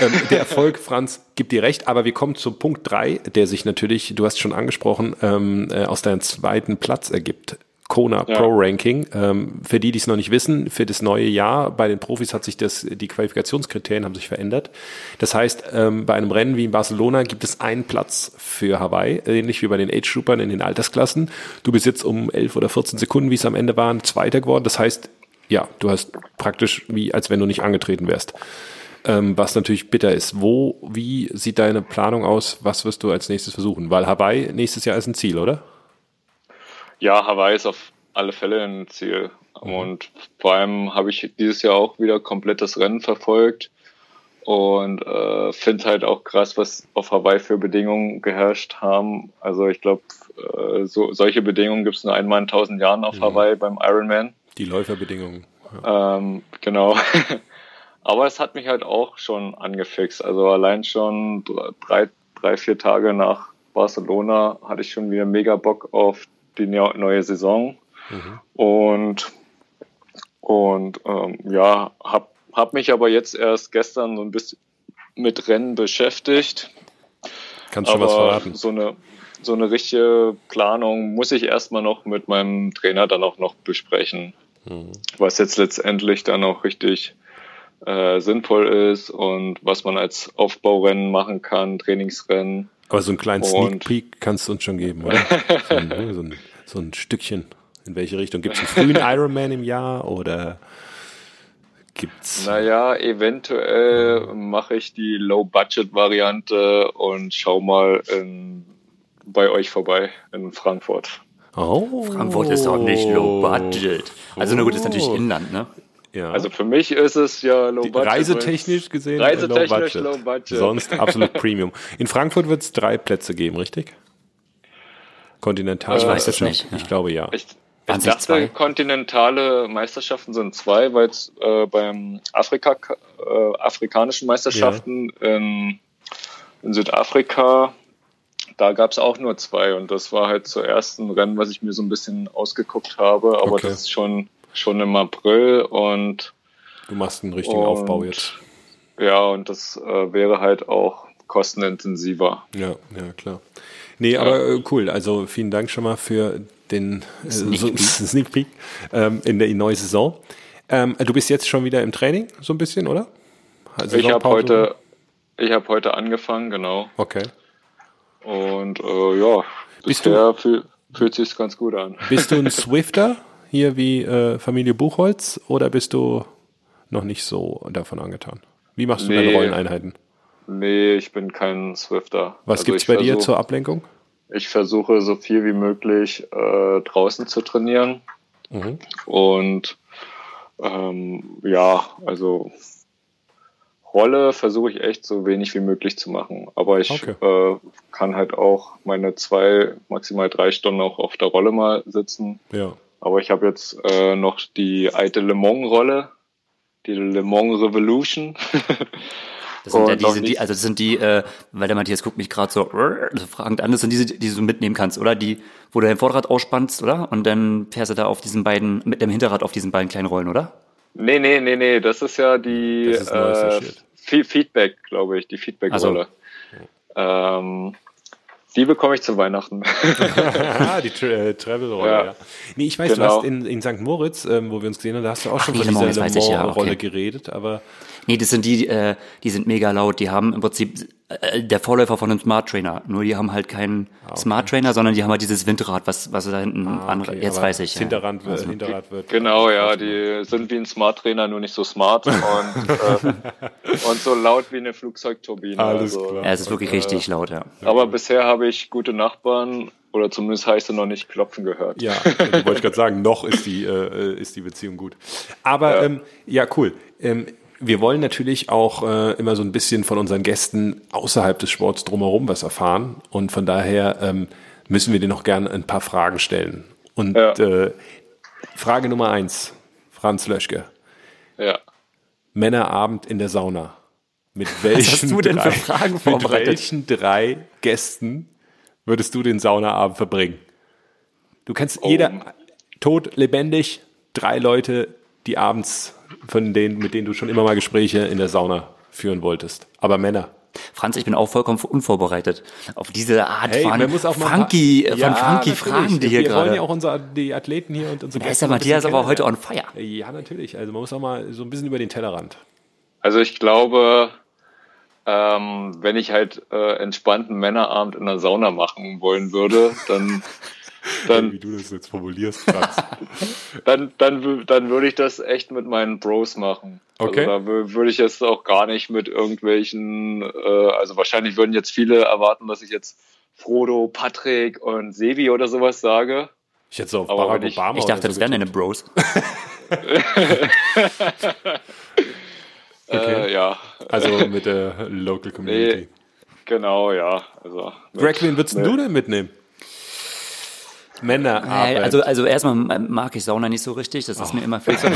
ähm, der Erfolg, Franz, gibt dir recht. Aber wir kommen zum Punkt drei, der sich natürlich, du hast schon angesprochen, ähm, äh, aus deinem zweiten Platz ergibt. Kona ja. Pro Ranking. Ähm, für die, die es noch nicht wissen, für das neue Jahr bei den Profis hat sich das, die Qualifikationskriterien haben sich verändert. Das heißt, ähm, bei einem Rennen wie in Barcelona gibt es einen Platz für Hawaii, ähnlich wie bei den Age Troopern in den Altersklassen. Du bist jetzt um 11 oder 14 Sekunden, wie es am Ende waren, Zweiter geworden. Das heißt, ja, du hast praktisch wie, als wenn du nicht angetreten wärst. Ähm, was natürlich bitter ist. Wo, wie sieht deine Planung aus? Was wirst du als nächstes versuchen? Weil Hawaii nächstes Jahr ist ein Ziel, oder? Ja, Hawaii ist auf alle Fälle ein Ziel. Mhm. Und vor allem habe ich dieses Jahr auch wieder komplett das Rennen verfolgt und äh, finde halt auch krass, was auf Hawaii für Bedingungen geherrscht haben. Also ich glaube, äh, so, solche Bedingungen gibt es nur einmal in tausend Jahren auf mhm. Hawaii beim Ironman. Die Läuferbedingungen. Ja. Ähm, genau. Aber es hat mich halt auch schon angefixt. Also allein schon drei, drei, vier Tage nach Barcelona hatte ich schon wieder mega Bock auf die neue Saison. Mhm. Und, und ähm, ja, habe hab mich aber jetzt erst gestern so ein bisschen mit Rennen beschäftigt. Kannst du schon was verraten? So eine, so eine richtige Planung muss ich erstmal noch mit meinem Trainer dann auch noch besprechen. Mhm. Was jetzt letztendlich dann auch richtig äh, sinnvoll ist und was man als Aufbaurennen machen kann, Trainingsrennen. Aber so einen kleinen Sneak Peek kannst du uns schon geben, oder? so, ein, ne, so, ein, so ein Stückchen. In welche Richtung? Gibt es einen frühen Ironman im Jahr oder gibt's? Naja, eventuell mache ich die Low-Budget-Variante und schau mal in, bei euch vorbei in Frankfurt. Oh. Frankfurt ist doch nicht low budget. Also na gut, ist natürlich Inland, ne? Ja. Also für mich ist es ja low budget. Reisetechnisch gesehen Reisetechnisch low, budget. low budget. Sonst absolut Premium. In Frankfurt wird es drei Plätze geben, richtig? Kontinental. Ich weiß es nicht, ja. Ich glaube ja. Ich, ich dachte, zwei? kontinentale Meisterschaften sind zwei, weil es äh, beim Afrika, äh, afrikanischen Meisterschaften in, in Südafrika, da gab es auch nur zwei und das war halt zuerst ein Rennen, was ich mir so ein bisschen ausgeguckt habe, aber Okay. das ist schon, schon im April und Du machst einen richtigen Und- Aufbau jetzt. ja, und das äh, wäre halt auch kostenintensiver. Ja, ja, klar. Nee, aber äh, cool. Also vielen Dank schon mal für den äh, Sneak so, Peek. Sneak Peek ähm, in der neue Saison. Ähm, du bist jetzt schon wieder im Training, so ein bisschen, oder? Also Ich habe heute, ich habe heute angefangen, genau. Okay. Und äh, ja, Bist bisher fühl, fühlt sich ganz gut an. Bist du ein Swifter, hier wie äh, Familie Buchholz, oder bist du noch nicht so davon angetan? Wie machst du deine Nee. Rolleneinheiten? Nee, ich bin kein Swifter. Was Also gibt's bei dir versuch- zur Ablenkung? Ich versuche so viel wie möglich äh, draußen zu trainieren. Mhm. Und ähm, ja, also Rolle versuche ich echt so wenig wie möglich zu machen. Aber ich Okay. äh, kann halt auch meine zwei, maximal drei Stunden auch auf der Rolle mal sitzen. Ja. Aber ich habe jetzt äh, noch die alte Le Mans-Rolle, die Le Mans Revolution. Das sind ja Und diese, die, also das sind die, äh, weil der Matthias guckt mich gerade so, so fragend an, das sind diese, die du mitnehmen kannst, oder? Die, wo du dein Vorderrad ausspannst, oder? Und dann fährst du da auf diesen beiden, mit dem Hinterrad auf diesen beiden kleinen Rollen, oder? nee, nee, nee, nee, das ist ja die ist äh, Feedback, glaube ich, die Feedback-Rolle. Ähm, die bekomme ich zu Weihnachten. ah, die Tra äh, Travel-Rolle, ja. Ja. Nee, ich weiß, du Genau. hast in, in St. Moritz, ähm, wo wir uns gesehen haben, da hast du auch schon nee, von dieser Le ich, ja, okay. geredet, aber Nee, das sind die, äh, die sind mega laut. Die haben im Prinzip äh, der Vorläufer von einem Smart Trainer. Nur die haben halt keinen Smart Trainer, sondern die haben halt dieses Windrad, was, was da hinten an, Ah, okay, jetzt aber weiß ich. Das ja. Also, Hinterrad, wird- Hinterrad wird. genau, ja, die sind wie ein Smart-Trainer, nur nicht so smart und, äh, und so laut wie eine Flugzeugturbine. Alles also, klar. Ja, es ist wirklich richtig laut, ja. Aber bisher habe ich gute Nachbarn oder zumindest habe ich sie noch nicht klopfen gehört. Ja, wollte ich gerade sagen, noch ist die, äh, ist die Beziehung gut. Aber ja, ähm, ja cool. Ähm, wir wollen natürlich auch äh, immer so ein bisschen von unseren Gästen außerhalb des Sports drumherum was erfahren. Und von daher ähm, müssen wir dir noch gerne ein paar Fragen stellen. Und Ja. äh, Frage Nummer eins, Franz Löschke. Ja. Männerabend in der Sauna. Mit welchen, hast du denn drei, für Fragen mit welchen drei Gästen würdest du den Saunaabend verbringen? Du kennst jeder, tot, lebendig, drei Leute, die abends, von denen, mit denen du schon immer mal Gespräche in der Sauna führen wolltest. Aber Männer. Franz, ich bin auch vollkommen unvorbereitet auf diese Art Hey, von man muss auch mal ein paar- funky, äh, Ja, von funky. Fragen, die hier Wir wollen ja gerade. auch unsere, die Athleten hier und unsere bisschen Matthias aber heute on fire. Ja, natürlich. Also man muss auch mal so ein bisschen über den Tellerrand. Also ich glaube, ähm, wenn ich halt äh, entspannten Männerabend in der Sauna machen wollen würde, dann dann, Wie du das jetzt formulierst, Franz. dann, dann, dann würde ich das echt mit meinen Bros machen. Okay. Also da wü- würde ich jetzt auch gar nicht mit irgendwelchen, äh, also wahrscheinlich würden jetzt viele erwarten, dass ich jetzt Frodo, Patrick und Sevi oder sowas sage. Ich hätte so auf Aber Barack ich- Obama Ich dachte, das so wären deine Bros. Äh, ja, Also mit der Local Community. Nee. genau, ja. Also mit- Greg, wen würdest mit- du denn mitnehmen? Männerabend. Äh, Also, also erstmal mag ich Sauna nicht so richtig. Das ist mir immer viel zu.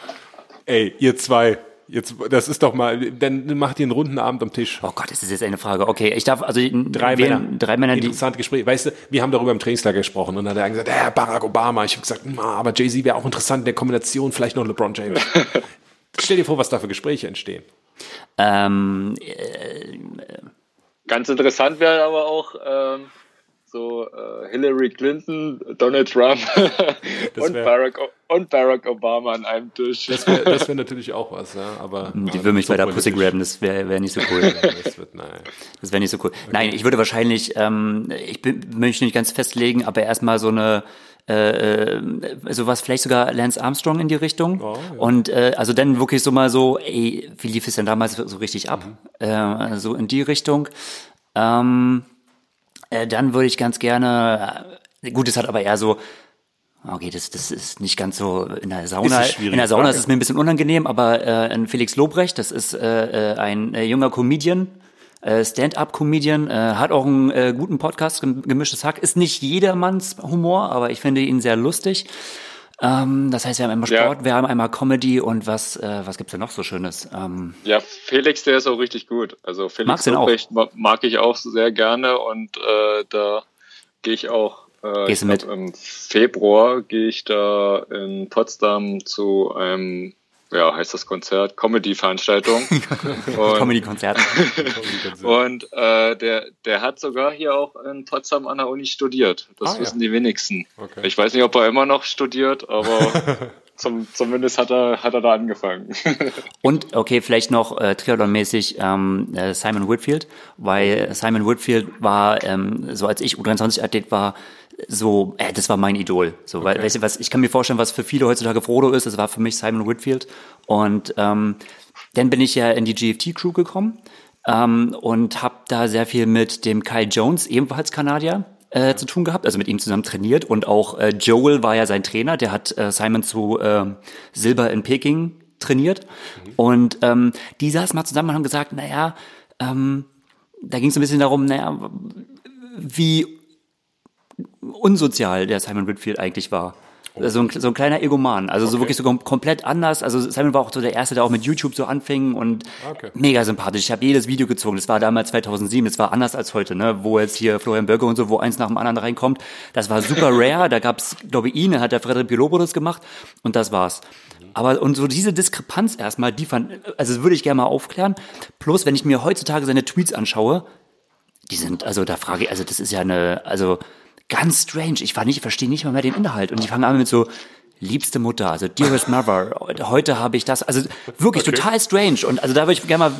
Ey, ihr zwei, jetzt, das ist doch mal, dann macht ihr einen runden Abend am Tisch. Oh Gott, das ist jetzt eine Frage. Okay, ich darf, also Drei wen- Männer. Drei Männer, die. Interessante Gespräche. Weißt du, wir haben darüber im Trainingslager gesprochen und dann hat er gesagt, ja, Barack Obama. Ich habe gesagt, "Na, aber Jay-Z wäre auch interessant in der Kombination, vielleicht noch LeBron James. Stell dir vor, was da für Gespräche entstehen. Ähm, Ganz interessant wäre aber auch ähm, so äh, Hillary Clinton, Donald Trump und, wär- Barack, und Barack Obama an einem Tisch. Das wäre wär natürlich auch was, ja, aber. die will mich bei der Pussy graben, das wäre wär nicht so cool. Das wird, nein. Das wäre nicht so cool. Nein, ich würde wahrscheinlich, ähm, ich bin, möchte nicht ganz festlegen, aber erstmal so eine, äh, äh, sowas, vielleicht sogar Lance Armstrong in die Richtung. Oh, ja. Und äh, also dann wirklich so mal so, ey, wie lief es denn damals so richtig ab? Äh, so in die Richtung. Ähm, äh, dann würde ich ganz gerne gut, es hat aber eher so, okay, das, das ist nicht ganz so in der Sauna. In der Sauna Frage. ist es mir ein bisschen unangenehm, aber äh, ein Felix Lobrecht, das ist äh, äh, ein äh, junger Comedian, äh, Stand-up-Comedian, äh, hat auch einen äh, guten Podcast, gem- gemischtes Hack, ist nicht jedermanns Humor, aber ich finde ihn sehr lustig. Ähm, das heißt, wir haben einmal Ja. Sport, wir haben einmal Comedy und was, äh, was gibt's denn noch so Schönes? Ähm, Ja, Felix, der ist auch richtig gut. Also Felix ma- mag ich auch sehr gerne und äh, da gehe ich auch. Äh, Gehst ich glaub, Im Februar gehe ich da in Potsdam zu einem, ja, heißt das Konzert, Comedy-Veranstaltung. Comedy-Konzerten. Und äh, der, der hat sogar hier auch in Potsdam an der Uni studiert. Das Ah, ja. wissen die wenigsten. Okay. Ich weiß nicht, ob er immer noch studiert, aber zum, zumindest hat er, hat er da angefangen. Und okay, vielleicht noch äh, Triathlon-mäßig ähm, äh, Simon Whitfield, weil Simon Whitfield war, ähm, so als ich U23-Athlet war, so, äh, das war mein Idol. So, weil, weißt du, was, ich kann mir vorstellen, was für viele heutzutage Frodo ist, das war für mich Simon Whitfield. Und ähm, dann bin ich ja in die GFT-Crew gekommen ähm, und habe da sehr viel mit dem Kyle Jones, ebenfalls Kanadier, äh, zu tun gehabt, also mit ihm zusammen trainiert. Und auch äh, Joel war ja sein Trainer, der hat äh, Simon zu äh, Silber in Peking trainiert. Und ähm, die saßen mal zusammen und haben gesagt, naja, ähm, da ging es ein bisschen darum, naja, wie unsozial der Simon Whitfield eigentlich war. So ein, so ein kleiner Egoman, also so wirklich so kom komplett anders. Also Simon war auch so der Erste, der auch mit YouTube so anfing und Okay. mega sympathisch. Ich habe jedes Video gezogen. Das war damals 2007, das war anders als heute, ne? wo jetzt hier Florian Böcke und so, wo eins nach dem anderen reinkommt. Das war super rare. Da gab's, glaube ich, ihn, da hat der Frederik Pilobo das gemacht und das war's. Aber und so diese Diskrepanz erstmal, die fand, also das würde ich gerne mal aufklären. Plus, wenn ich mir heutzutage seine Tweets anschaue, die sind, also da frage ich, also das ist ja eine, also ganz strange. Ich war nicht, ich verstehe nicht mal mehr den Inhalt. Und die fangen an mit so, liebste Mutter, also dearest mother, heute habe ich das, also wirklich Okay. total strange. Und also da würde ich gerne mal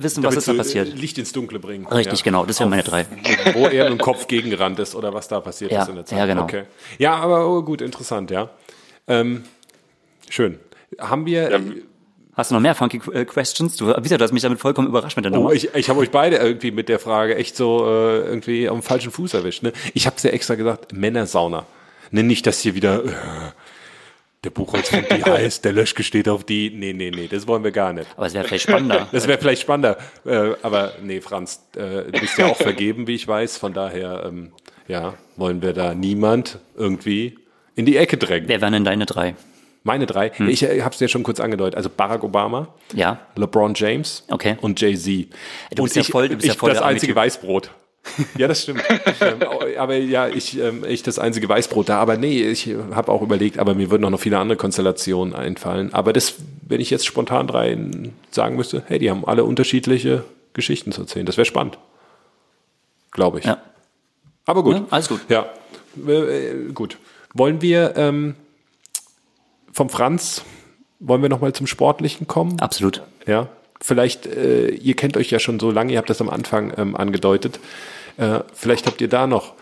wissen, was Damit ist da passiert. Licht ins Dunkle bringen. Richtig, genau, das wären meine drei. Wo er mit dem Kopf gegengerannt ist oder was da passiert Ja, ist in der Zeit. ja, genau. Okay. Ja, aber oh, gut, interessant, ja. Ähm, schön. Haben wir. Ja, Hast du noch mehr funky äh, Questions? Du, Lisa, du hast mich damit vollkommen überrascht mit der Oh, Nummer. ich, ich habe euch beide irgendwie mit der Frage echt so äh, irgendwie am falschen Fuß erwischt. Ne? Ich habe es ja extra gesagt, Männersauna. Ne, nicht, dass hier wieder äh, der Buchholz von die heißt, der Löschke steht auf die. Nee, nee, nee, das wollen wir gar nicht. Aber es wäre vielleicht spannender. Das wäre vielleicht spannender. Äh, aber nee, Franz, äh, du bist ja auch vergeben, wie ich weiß. Von daher, ähm, ja, wollen wir da niemand irgendwie in die Ecke drängen. Wer wären denn deine drei? Meine drei, Hm. ich äh, habe es ja schon kurz angedeutet. Also Barack Obama, Ja. LeBron James Okay. und Jay-Z. Du bist und ja ich, voll- du bist ja ich voll das einzige. Weißbrot. Ja, das stimmt. ähm, aber ja, ich, ähm, ich das einzige Weißbrot da. Aber nee, ich habe auch überlegt, aber mir würden auch noch viele andere Konstellationen einfallen. Aber das, wenn ich jetzt spontan drei sagen müsste, hey, die haben alle unterschiedliche Geschichten zu erzählen. Das wäre spannend. Glaube ich. Ja. Aber gut. Ja, alles gut. Ja, äh, äh, gut. Wollen wir ähm, vom Franz, wollen wir nochmal zum Sportlichen kommen? Absolut. Ja, vielleicht, äh, ihr kennt euch ja schon so lange, ihr habt das am Anfang ähm, angedeutet. Äh, vielleicht habt ihr da noch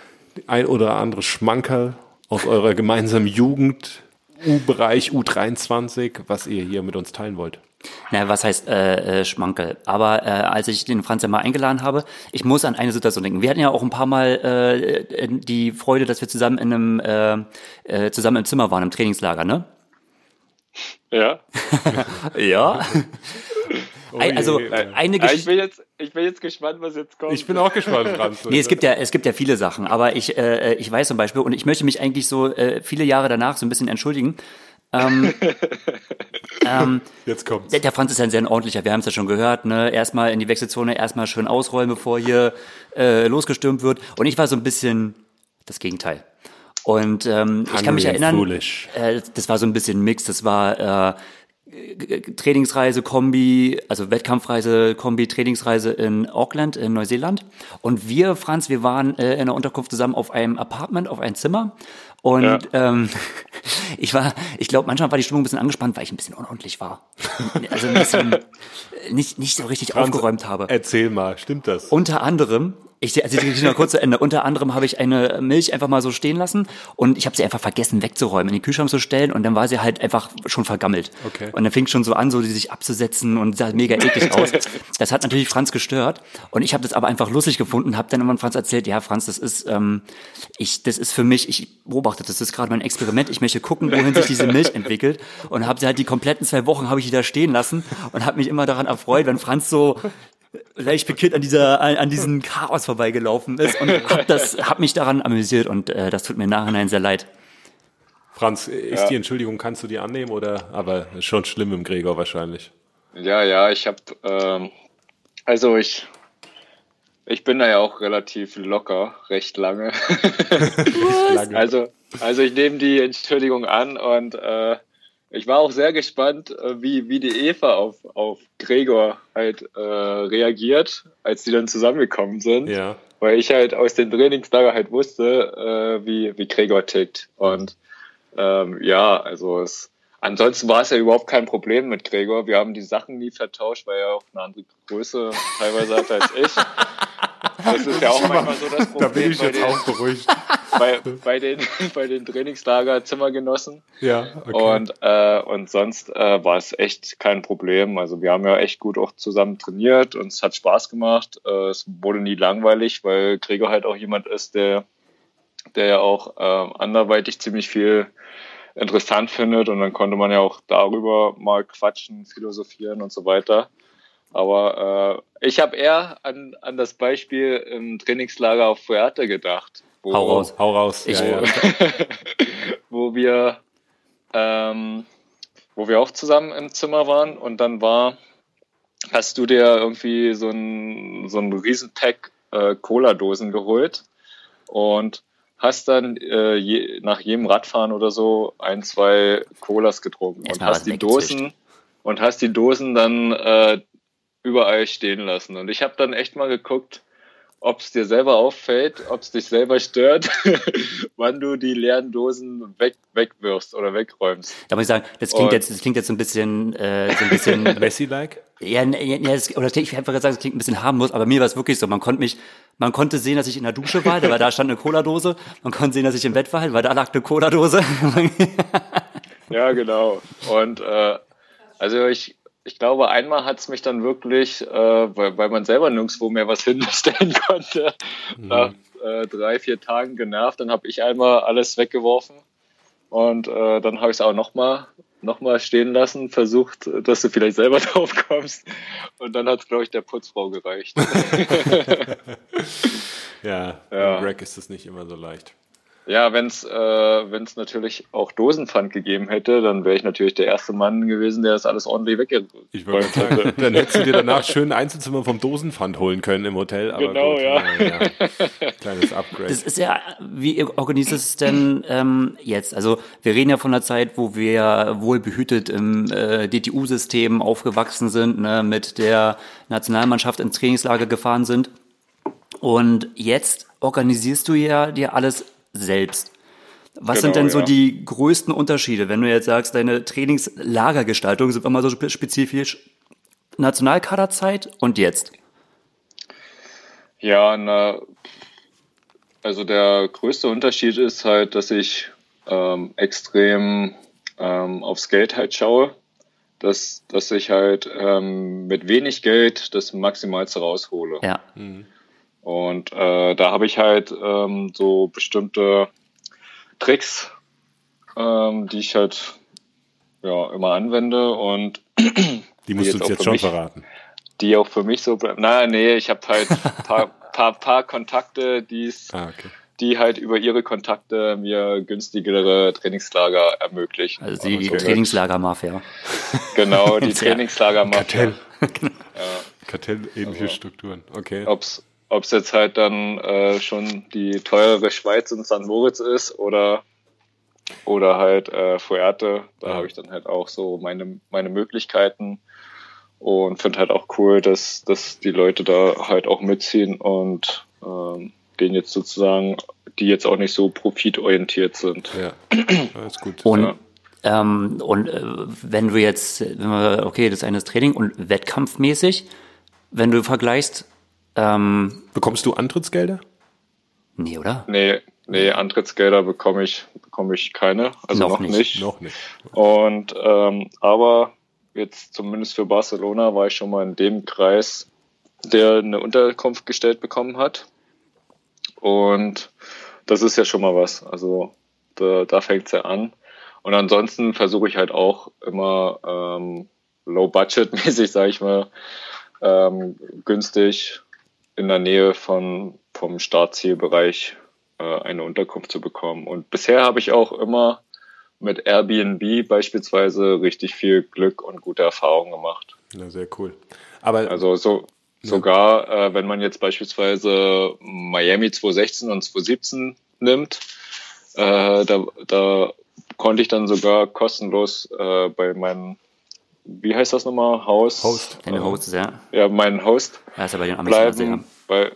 ein oder andere Schmankerl aus eurer gemeinsamen Jugend, U-Bereich, U23, was ihr hier mit uns teilen wollt. Na, was heißt äh, äh, Schmankel? Aber äh, als ich den Franz ja mal eingeladen habe, ich muss an eine Situation denken. Wir hatten ja auch ein paar Mal äh, die Freude, dass wir zusammen in einem äh, äh, zusammen im Zimmer waren im Trainingslager, ne? Ja. Ja. Also je. eine Ja, ich, Geschichte. bin jetzt, ich bin jetzt gespannt, was jetzt kommt. Ich bin auch gespannt, Franz. Nee, es gibt ja, es gibt ja viele Sachen, aber ich, äh, ich weiß zum Beispiel, und ich möchte mich eigentlich so äh, viele Jahre danach so ein bisschen entschuldigen. Ähm, ähm, Jetzt kommt's. der, der Franz ist ja ein sehr ordentlicher, wir haben es ja schon gehört, ne? Erstmal in die Wechselzone, erstmal schön ausrollen, bevor hier äh, losgestürmt wird. Und ich war so ein bisschen das Gegenteil. Und ähm, ich kann mich erinnern, äh, das war so ein bisschen Mix, das war äh, Trainingsreise, Kombi, also Wettkampfreise, Kombi, Trainingsreise in Auckland, in Neuseeland. Und wir, Franz, wir waren äh, in der Unterkunft zusammen auf einem Apartment, auf ein Zimmer. Und Ja. ähm, ich war, ich glaube, manchmal war die Stimmung ein bisschen angespannt, weil ich ein bisschen unordentlich war. Also ein bisschen nicht, nicht so richtig aufgeräumt habe. Erzähl mal, stimmt das? Unter anderem Ich also ich noch kurz zu Ende. Unter anderem habe ich eine Milch einfach mal so stehen lassen und ich habe sie einfach vergessen wegzuräumen, in den Kühlschrank zu stellen und dann war sie halt einfach schon vergammelt. Okay. Und dann fing schon so an, so die sich abzusetzen und sah mega eklig aus. Das hat natürlich Franz gestört und ich habe das aber einfach lustig gefunden, habe dann irgendwann Franz erzählt, ja Franz, das ist ähm, ich das ist für mich, ich beobachte, das ist gerade mein Experiment, ich möchte gucken, wohin sich diese Milch entwickelt und habe sie halt die kompletten zwei Wochen habe ich die da stehen lassen und habe mich immer daran erfreut, wenn Franz so leicht pikiert an dieser an, an diesem Chaos vorbeigelaufen ist und hab das hab mich daran amüsiert und äh, das tut mir im Nachhinein sehr leid. Franz, ist Ja. die Entschuldigung, kannst du die annehmen oder? Aber schon schlimm im Gregor wahrscheinlich. Ja, ja, ich habe, ähm, also ich, ich bin da ja auch relativ locker, recht lange. Lange. Also, also ich nehme die Entschuldigung an und äh, ich war auch sehr gespannt, äh, wie, wie die Eva auf, auf Gregor halt äh, reagiert, als die dann zusammengekommen sind. ja. Weil ich halt aus den Trainingslager halt wusste, äh, wie, wie Gregor tickt. Und ähm, ja, also es, ansonsten war es ja überhaupt kein Problem mit Gregor. Wir haben die Sachen nie vertauscht, weil er auch eine andere Größe teilweise hat als ich. Das ist ja auch manchmal so das Problem Da bin ich bei, jetzt den, auch beruhigt. bei, bei den bei den Trainingslager Zimmergenossen. Ja, okay. Und, äh, und sonst äh, war es echt kein Problem. Also wir haben ja echt gut auch zusammen trainiert und es hat Spaß gemacht. Äh, es wurde nie langweilig, weil Gregor halt auch jemand ist, der, der ja auch äh, anderweitig ziemlich viel interessant findet und dann konnte man ja auch darüber mal quatschen, philosophieren und so weiter. Aber äh, ich habe eher an, an das Beispiel im Trainingslager auf Fuerte gedacht. Wo, Hau raus. Hau raus. Ich- ja, ja. wo wir ähm, wo wir auch zusammen im Zimmer waren und dann war, hast du dir irgendwie so ein, so ein Riesenpack äh, Cola-Dosen geholt und hast dann äh, je, nach jedem Radfahren oder so ein, zwei Colas getrunken und hast die. Dosen und hast die Dosen dann äh, überall stehen lassen. Und ich habe dann echt mal geguckt, ob es dir selber auffällt, ob es dich selber stört, wann du die leeren Dosen weg, wegwirfst oder wegräumst. Da muss ich sagen, das klingt Und- jetzt, das klingt jetzt so ein bisschen, äh, so ein bisschen, Messi-like? ja, ne, ja, ja, das, oder ich gerade gesagt, das klingt ein bisschen harmlos, aber mir war es wirklich so. Man konnte mich, man konnte sehen, dass ich in der Dusche war, weil da stand eine Cola-Dose. Man konnte sehen, dass ich im Bett war, weil da lag eine Cola-Dose. Ja, genau. Und äh, also ich, ich glaube, einmal hat's mich dann wirklich, äh, weil, weil man selber nirgendwo mehr was hinstellen konnte, nach äh, drei, vier Tagen genervt. Dann habe ich einmal alles weggeworfen und äh, dann habe ich es auch nochmal noch mal stehen lassen, versucht, dass du vielleicht selber drauf kommst. Und dann hat's glaube ich, der Putzfrau gereicht. Ja, Ja. mit Greg ist das nicht immer so leicht. Ja, wenn's äh, wenn's natürlich auch Dosenpfand gegeben hätte, dann wäre ich natürlich der erste Mann gewesen, der das alles ordentlich Ich wollte weggeräumt sagen, hätte. dann hättest du dir danach schön ein Einzelzimmer vom Dosenpfand holen können im Hotel. Aber Genau, gut, ja. ja. Kleines Upgrade. Das ist ja, wie organisierst du es denn ähm, jetzt? Also wir reden ja von einer Zeit, wo wir wohlbehütet im äh, DTU-System aufgewachsen sind, ne, mit der Nationalmannschaft ins Trainingslager gefahren sind. Und jetzt organisierst du ja dir alles selbst. Was sind Genau, denn so ja. die größten Unterschiede, wenn du jetzt sagst, deine Trainingslagergestaltung sind wir mal so spe- spezifisch Nationalkaderzeit und jetzt? Ja, na, also der größte Unterschied ist halt, dass ich ähm, extrem ähm, aufs Geld halt schaue, dass, dass ich halt ähm, mit wenig Geld das Maximalste raushole. Ja. Und äh, da habe ich halt ähm, so bestimmte Tricks, ähm, die ich halt ja immer anwende und Die musst du uns jetzt schon mich- verraten. die auch für mich so bleiben. Na, nee, ich habe halt ein paar, paar, paar Kontakte, die's, Ah, okay. die halt über ihre Kontakte mir günstigere Trainingslager ermöglichen. Also die Und somit- Trainingslager-Mafia. Genau, die Sehr. Trainingslager Kartell. machen. Kartellähnliche Strukturen. Okay. Ob's ob's jetzt halt dann äh, schon die teurere Schweiz in St. Moritz ist oder oder halt äh, Fuerte, da Ja. habe ich dann halt auch so meine meine Möglichkeiten und finde halt auch cool, dass dass die Leute da halt auch mitziehen und ähm, gehen jetzt sozusagen, die jetzt auch nicht so profitorientiert sind. Ja, alles gut. Und, Ja. ähm, und äh, wenn du jetzt, wenn wir, okay, das eine ist Training und wettkampfmäßig, wenn du vergleichst, Ähm, Bekommst du Antrittsgelder? nee, oder? Nee, nee, Antrittsgelder bekomme ich, bekomme ich keine. Also Noch noch, nicht. nicht. Noch nicht. Und ähm, aber jetzt zumindest für Barcelona war ich schon mal in dem Kreis, der eine Unterkunft gestellt bekommen hat. Und das ist ja schon mal was. Also da, da fängt's ja an. Und ansonsten versuche ich halt auch immer ähm, low-budget-mäßig, sage ich mal, ähm, günstig in der Nähe von, vom Startzielbereich äh, eine Unterkunft zu bekommen. Und bisher habe ich auch immer mit Airbnb beispielsweise richtig viel Glück und gute Erfahrungen gemacht. Na, sehr cool. Aber Also so sogar, äh, wenn man jetzt beispielsweise Miami 2016 und 2017 nimmt, äh, da, da konnte ich dann sogar kostenlos äh, bei meinem, wie heißt das nochmal, Haus? Host. Deine Hosts, ja. Ja, meinen Host Ja, ist ja bei den Amis sehr. bleiben, weil,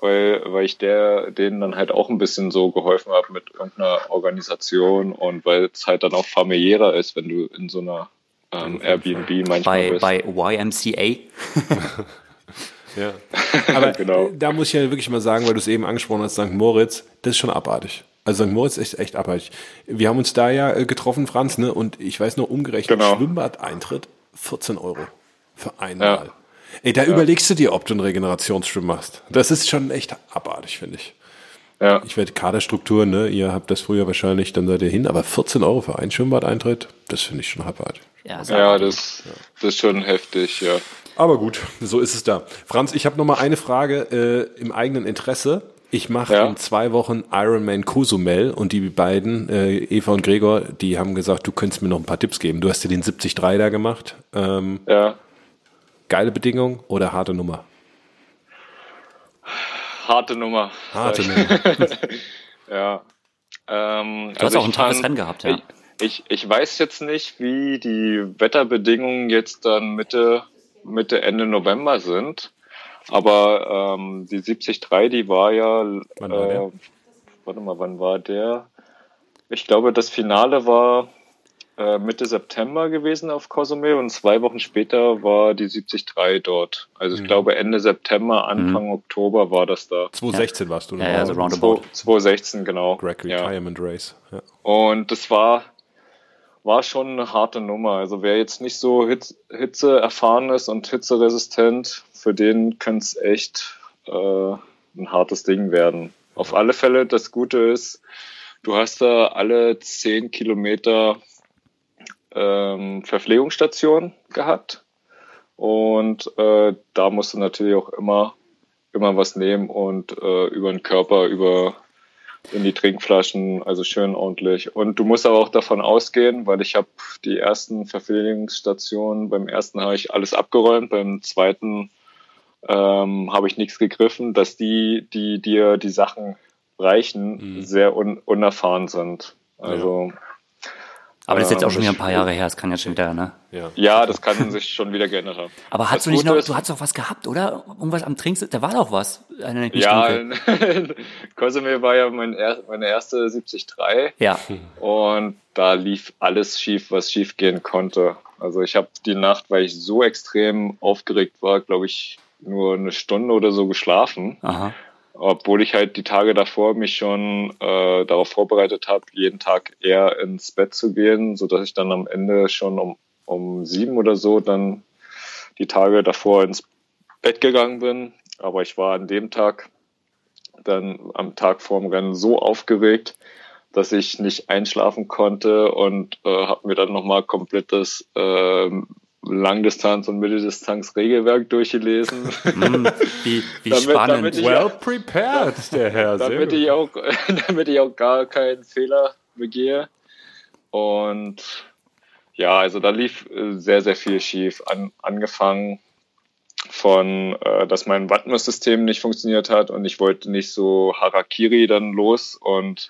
weil, weil ich der, denen dann halt auch ein bisschen so geholfen habe mit irgendeiner Organisation und weil es halt dann auch familiärer ist, wenn du in so einer ähm, Airbnb manchmal Bei, bist. bei YMCA. Ja. Aber Genau. da muss ich ja wirklich mal sagen, weil du es eben angesprochen hast, St. Moritz, das ist schon abartig. Also St. Moritz ist echt abartig. Wir haben uns da ja äh, getroffen, Franz, ne? Und ich weiß noch umgerechnet, Genau. Schwimmbadeintritt 14 Euro für Ja. einmal. Ey, da überlegst du dir, ob du einen Regenerationsschwimmen machst. Das ist schon echt abartig, finde ich. ja. Ich werde Kaderstruktur, ne? Ihr habt das früher wahrscheinlich, dann seid ihr hin, aber 14 Euro für einen Schwimmbadeintritt, das finde ich schon abartig. Ja, Ja, das, das ist schon heftig, ja. Aber gut, so ist es da. Franz, ich habe noch mal eine Frage äh, im eigenen Interesse. Ich mache Ja. in zwei Wochen Ironman Cozumel und die beiden, äh, Eva und Gregor, die haben gesagt, du könntest mir noch ein paar Tipps geben. Du hast dir den 73 da gemacht. Ähm, Ja, geile Bedingung oder harte Nummer? harte Nummer. Harte Nummer. Ja. Ähm, Du hast auch ein toughes Rennen gehabt, ja. Ich, ich, ich weiß jetzt nicht, wie die Wetterbedingungen jetzt dann Mitte, Mitte, Ende November sind. Aber ähm, die 73, die war ja, Wann war der? äh, warte mal, wann war der? Ich glaube, das Finale war äh, Mitte September gewesen auf Cozumel und zwei Wochen später war die 73 dort. Also ich Mhm. glaube Ende September, Anfang Oktober war das da. 2016 warst du. Ja, ja, so noch. roundabout. 2016, genau. Greg ja. Retirement Race. Ja. Und das war, war schon eine harte Nummer. Also wer jetzt nicht so Hitz, Hitze erfahren ist und hitzeresistent, für den könnte es echt äh, ein hartes Ding werden. Auf alle Fälle, das Gute ist, du hast da alle 10 Kilometer ähm, Verpflegungsstation gehabt. Und äh, da musst du natürlich auch immer, immer was nehmen und äh, über den Körper, über in die Trinkflaschen, also schön ordentlich. Und du musst aber auch davon ausgehen, weil ich habe die ersten Verpflegungsstationen, beim ersten habe ich alles abgeräumt, beim zweiten ähm, habe ich nichts gegriffen, dass die, die dir die Sachen reichen, sehr un unerfahren sind. Also Aber das ist jetzt auch Ähm, schon wieder ein paar Jahre her, das kann jetzt schon wieder, ne? Ja. ja, das kann sich schon wieder geändert haben. Aber hast Das du nicht Gute noch, ist- du hast doch was gehabt, oder? Irgendwas am Trinks, da war doch was. Ja. Cozumel war ja mein er meine erste 73 Ja, und da lief alles schief, was schief gehen konnte. Also ich habe die Nacht, weil ich so extrem aufgeregt war, glaube ich, nur eine Stunde oder so geschlafen, aha. Obwohl ich halt die Tage davor mich schon äh, darauf vorbereitet habe, jeden Tag eher ins Bett zu gehen, so dass ich dann am Ende schon um um sieben oder so dann die Tage davor ins Bett gegangen bin. Aber ich war an dem Tag dann am Tag vorm Rennen so aufgeregt, dass ich nicht einschlafen konnte und äh, habe mir dann nochmal komplettes ähm, Langdistanz- und Mitteldistanz-Regelwerk durchgelesen, Hm, wie, wie Damit- spannend. damit ich- Well prepared, der Herr. Damit ich, auch, damit ich auch gar keinen Fehler begehe. Und ja, also da lief äh, sehr, sehr viel schief. An, angefangen von, äh, dass mein Wattmus-System nicht funktioniert hat und ich wollte nicht so Harakiri dann los und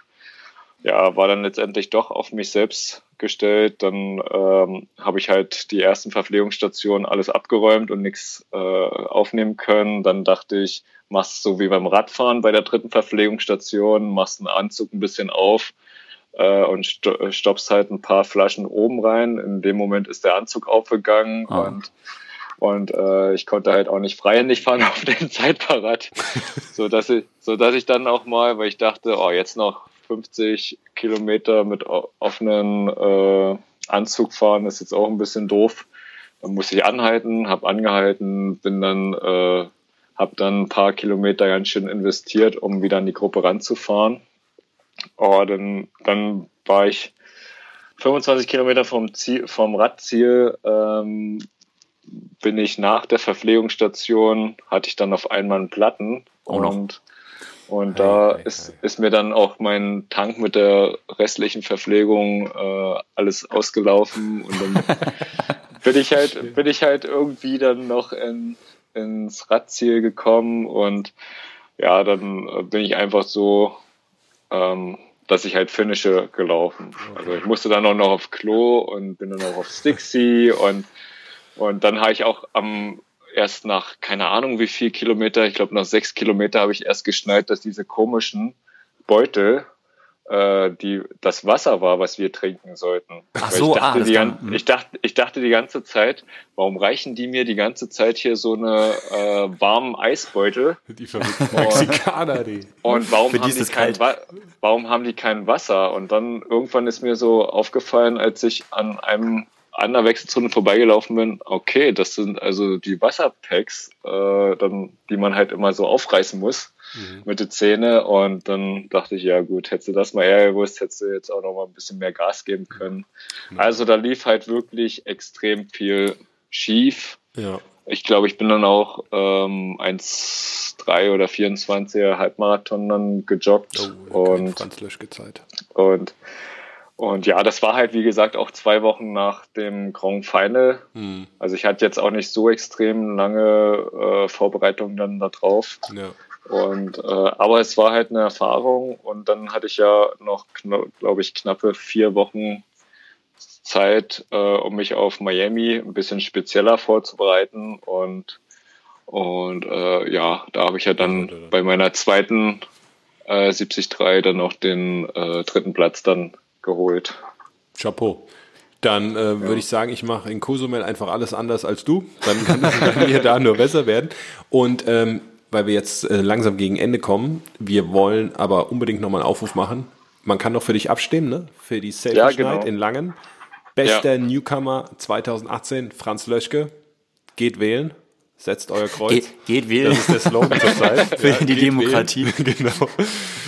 ja, war dann letztendlich doch auf mich selbst gestellt. Dann ähm, habe ich halt die ersten Verpflegungsstationen alles abgeräumt und nichts äh, aufnehmen können. Dann dachte ich, machst so wie beim Radfahren bei der dritten Verpflegungsstation, machst einen Anzug ein bisschen auf äh, und sto stoppst halt ein paar Flaschen oben rein. In dem Moment ist der Anzug aufgegangen Ah. und Und äh, ich konnte halt auch nicht freihändig fahren auf dem Zeitfahrrad, so dass ich, so dass ich dann auch mal, weil ich dachte, oh jetzt noch 50 Kilometer mit offenen äh, Anzug fahren ist jetzt auch ein bisschen doof. Dann musste ich anhalten, habe angehalten, bin dann, äh, habe dann ein paar Kilometer ganz schön investiert, um wieder an die Gruppe ranzufahren. Oh, dann, dann war ich 25 Kilometer vom Ziel, vom Radziel ähm, bin ich nach der Verpflegungsstation, hatte ich dann auf einmal einen Platten oh und, und da hey, ist, hey. ist mir dann auch mein Tank mit der restlichen Verpflegung äh, alles ausgelaufen. Und dann bin ich halt, bin ich halt irgendwie dann noch in, ins Radziel gekommen. Und ja, dann bin ich einfach so, ähm, dass ich halt finische gelaufen. Also ich musste dann auch noch auf Klo und bin dann auch auf Stixie und und dann habe ich auch am erst nach keine Ahnung wie viel Kilometer, ich glaube nach sechs Kilometer habe ich erst geschnallt, dass diese komischen Beutel äh, die das Wasser war, was wir trinken sollten. Ach so, ich dachte, ah, die, dann, hm. ich, dachte, ich dachte die ganze Zeit, warum reichen die mir die ganze Zeit hier so eine äh, warmen Eisbeutel? Die verrückten Mexikaner, die. Und warum haben, die kein warum haben die kein Wasser? Und dann irgendwann ist mir so aufgefallen, als ich an einem an der Wechselzone vorbeigelaufen bin, okay, das sind also die Wasserpacks, äh, dann, die man halt immer so aufreißen muss mhm. mit den Zähne. Und dann dachte ich, ja gut, hättest du das mal eher gewusst, hättest du jetzt auch noch mal ein bisschen mehr Gas geben können. Mhm. Also da lief halt wirklich extrem viel schief. Ja. Ich glaube, ich bin dann auch ähm, 1,3 oder 24er Halbmarathon dann gejoggt. Oh, und, Franz Löschke Zeit. Und und ja, das war halt, wie gesagt, auch zwei Wochen nach dem Grand Final. Mhm. Also ich hatte jetzt auch nicht so extrem lange äh, Vorbereitung dann da drauf. Ja. Und äh, aber es war halt eine Erfahrung und dann hatte ich ja noch, glaube ich, knappe vier Wochen Zeit, äh, um mich auf Miami ein bisschen spezieller vorzubereiten und und äh, ja, da habe ich ja dann bei meiner zweiten äh, 73 dann noch den äh, dritten Platz dann geholt. Chapeau. Dann äh, würde ich sagen, ich mache in Cozumel einfach alles anders als du. Dann kann es bei mir da nur besser werden. Und ähm, weil wir jetzt äh, langsam gegen Ende kommen, wir wollen aber unbedingt nochmal einen Aufruf machen. Man kann doch für dich abstimmen, ne? Für die Selfie ja, genau. In Langen. Bester ja. Newcomer 2018, Franz Löschke. Geht wählen. Setzt euer Kreuz. Geht, geht wählen. Das ist der Slogan zur Zeit. Für ja, die Demokratie. Wählen. genau.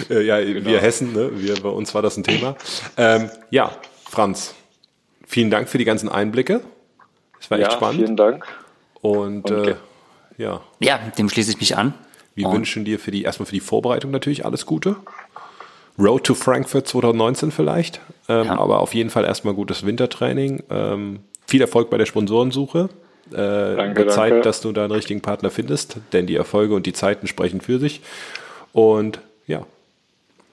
Äh, ja, genau. wir Hessen, ne? wir, bei uns war das ein Thema. Ähm, ja, Franz, vielen Dank für die ganzen Einblicke. Es war ja, echt spannend. Vielen Dank. Und okay. äh, ja. Ja, dem schließe ich mich an. Wir Und wünschen dir für die erstmal für die Vorbereitung natürlich alles Gute. Road to Frankfurt 2019 vielleicht. Ähm, ja. Aber auf jeden Fall erstmal gutes Wintertraining. Ähm, viel Erfolg bei der Sponsorensuche. Äh, danke, Zeit, danke. dass du da einen richtigen Partner findest, denn die Erfolge und die Zeiten sprechen für sich. Und ja,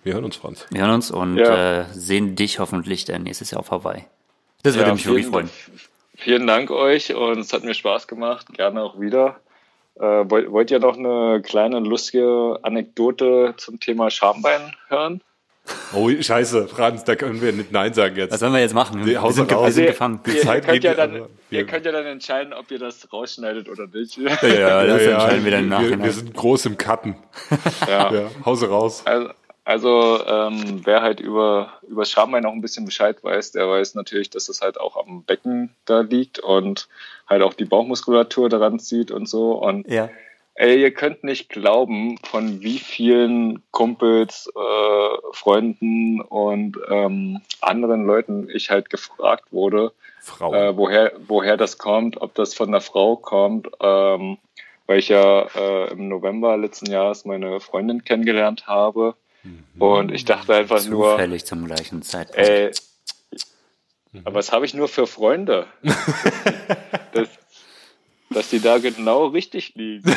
wir hören uns, Franz. Wir hören uns und ja. äh, sehen dich hoffentlich dann nächstes Jahr auf Hawaii. Das würde ja, mich wirklich freuen. Vielen Dank euch und es hat mir Spaß gemacht. Gerne auch wieder. Äh, wollt, wollt ihr noch eine kleine lustige Anekdote zum Thema Schambein hören? Oh, scheiße, Franz, da können wir nicht Nein sagen jetzt. Was sollen wir jetzt machen? Wir, sind, wir sind gefangen. Die ihr, ihr, könnt ja dann, ihr könnt ja dann entscheiden, ob ihr das rausschneidet oder nicht. Ja, ja das ja, entscheiden wir dann nachher. Wir, wir, sind groß im Cutten. Ja. ja Hause raus. Also, also ähm, wer halt über, über Schambein noch ein bisschen Bescheid weiß, der weiß natürlich, dass es halt auch am Becken da liegt und halt auch die Bauchmuskulatur daran zieht und so. Und ja. Ey, ihr könnt nicht glauben, von wie vielen Kumpels, äh, Freunden und ähm, anderen Leuten ich halt gefragt wurde, äh, woher, woher das kommt, ob das von der Frau kommt, ähm, weil ich ja äh, im November letzten Jahres meine Freundin kennengelernt habe. Mhm. Und ich dachte einfach Zufällig nur. Zufällig zum gleichen Zeitpunkt. Ey, aber was habe ich nur für Freunde? das, dass die da genau richtig liegen.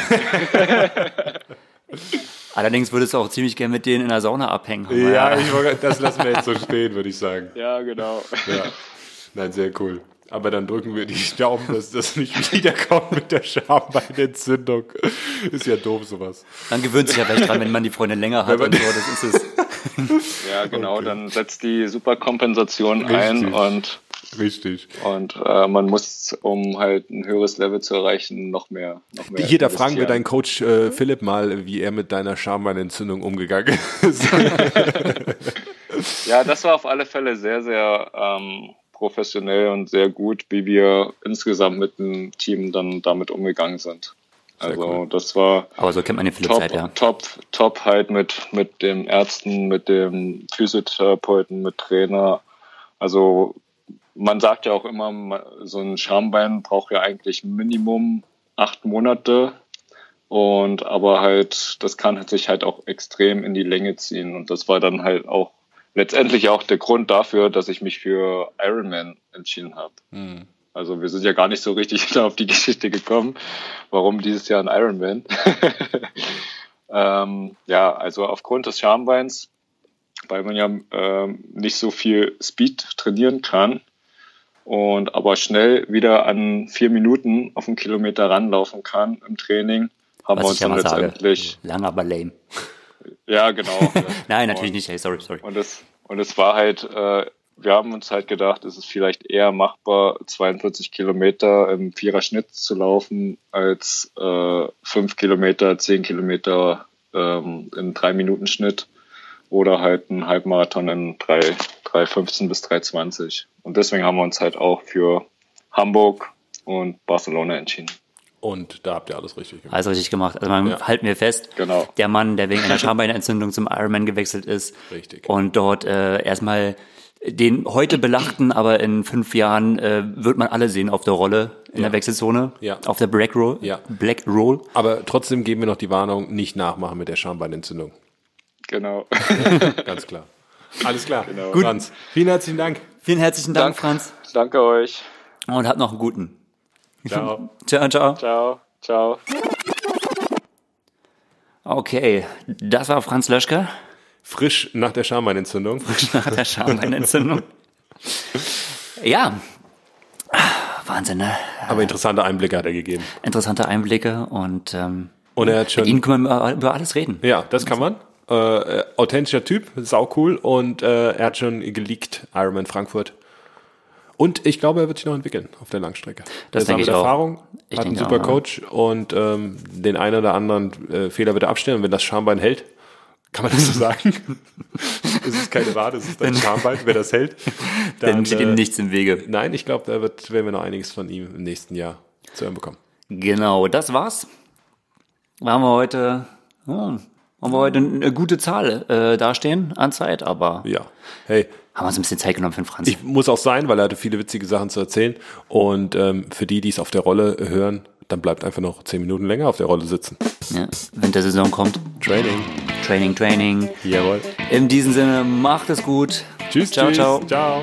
Allerdings würdest du auch ziemlich gerne mit denen in der Sauna abhängen. Ja, ich das lassen wir jetzt so stehen, würde ich sagen. Ja, genau. Ja. Nein, sehr cool. Aber dann drücken wir die Daumen, dass das nicht wiederkommt mit der Schambeinentzündung. Ist ja doof, sowas. Dann gewöhnt sich ja vielleicht dran, wenn man die Freunde länger hat und so, das ist es. Ja, genau, okay. dann setzt die Superkompensation Richtig. ein und Richtig. Und äh, man muss, um halt ein höheres Level zu erreichen, noch mehr. Noch mehr Hier, da fragen wir deinen Coach äh, Philipp mal, wie er mit deiner Schambeinentzündung umgegangen ist. Ja, das war auf alle Fälle sehr, sehr ähm, professionell und sehr gut, wie wir insgesamt mit dem Team dann damit umgegangen sind. Also cool. das war Aber so kennt man den Philipp top, Zeit, ja. top, top halt mit, mit den Ärzten, mit dem Physiotherapeuten, mit Trainer. Also man sagt ja auch immer, so ein Schambein braucht ja eigentlich Minimum acht Monate. Und aber halt, das kann sich halt auch extrem in die Länge ziehen. Und das war dann halt auch letztendlich auch der Grund dafür, dass ich mich für Ironman entschieden habe. Also wir sind ja gar nicht so richtig auf die Geschichte gekommen, warum dieses Jahr ein Ironman. ähm, ja, also aufgrund des Schambeins, weil man ja ähm, nicht so viel Speed trainieren kann und aber schnell wieder an vier Minuten auf einen Kilometer ranlaufen kann im Training, haben wir Was uns ich ja dann mal sage. letztendlich, Lang, aber lame. ja genau. Nein, natürlich nicht. Hey, sorry, sorry. Und es, und es war halt, äh, wir haben uns halt gedacht, es ist vielleicht eher machbar, 42 Kilometer im Viererschnitt zu laufen, als äh, 5 Kilometer, 10 Kilometer ähm, im 3-Minuten-Schnitt oder halt ein Halbmarathon in 3, 3,15 bis 3,20. Und deswegen haben wir uns halt auch für Hamburg und Barcelona entschieden. Und da habt ihr alles richtig gemacht. Alles richtig gemacht. Also man Ja. halten wir fest, Genau. der Mann, der wegen einer Schambeinentzündung zum Ironman gewechselt ist Richtig. und dort äh, erstmal den heute belachten, aber in fünf Jahren äh, wird man alle sehen auf der Rolle in Ja. der Wechselzone, Ja. auf der Black Roll, Ja. Black Roll. Aber trotzdem geben wir noch die Warnung, nicht nachmachen mit der Schambeinentzündung. Genau. Ganz klar. Alles klar. Genau. Gut. Franz, vielen herzlichen Dank. Vielen herzlichen Dank, Dank. Franz, Danke euch. und habt noch einen guten. Ciao. Ciao, ciao. Ciao. Ciao. Okay, das war Franz Löschke Frisch nach der Schambeinentzündung. nach der Schambeinentzündung. ja, Wahnsinn, ne? Aber interessante Einblicke hat er gegeben. Interessante Einblicke und ähm, Und er hat schon. mit Ihnen können wir über alles reden. Ja, das kann man. Äh, authentischer Typ, sau cool. Und äh, er hat schon geleakt, Ironman Frankfurt. Und ich glaube, er wird sich noch entwickeln auf der Langstrecke. Das denke sammelt. Erfahrung, Ich hat einen super auch. Coach und ähm, den einen oder anderen äh, Fehler wird er abstellen. Und wenn das Schambein hält, kann man das so sagen? es ist keine Wade, es ist ein Schambein. Wer das hält, Dann steht ihm äh, nichts im Wege. Nein, ich glaube, da wird, werden wir noch einiges von ihm im nächsten Jahr zu hören bekommen. Genau, das war's. Haben wir heute, ja, haben wir heute eine gute Zahl äh, dastehen an Zeit, aber Ja. Hey, haben wir uns ein bisschen Zeit genommen für den Franz. Ich muss auch sein, weil er hatte viele witzige Sachen zu erzählen. Und ähm, für die, die es auf der Rolle hören, dann bleibt einfach noch zehn Minuten länger auf der Rolle sitzen. ja, Wintersaison kommt. Training. Training, Training. Jawohl. In diesem Sinne, macht es gut. Tschüss, ciao, tschüss. ciao. Ciao.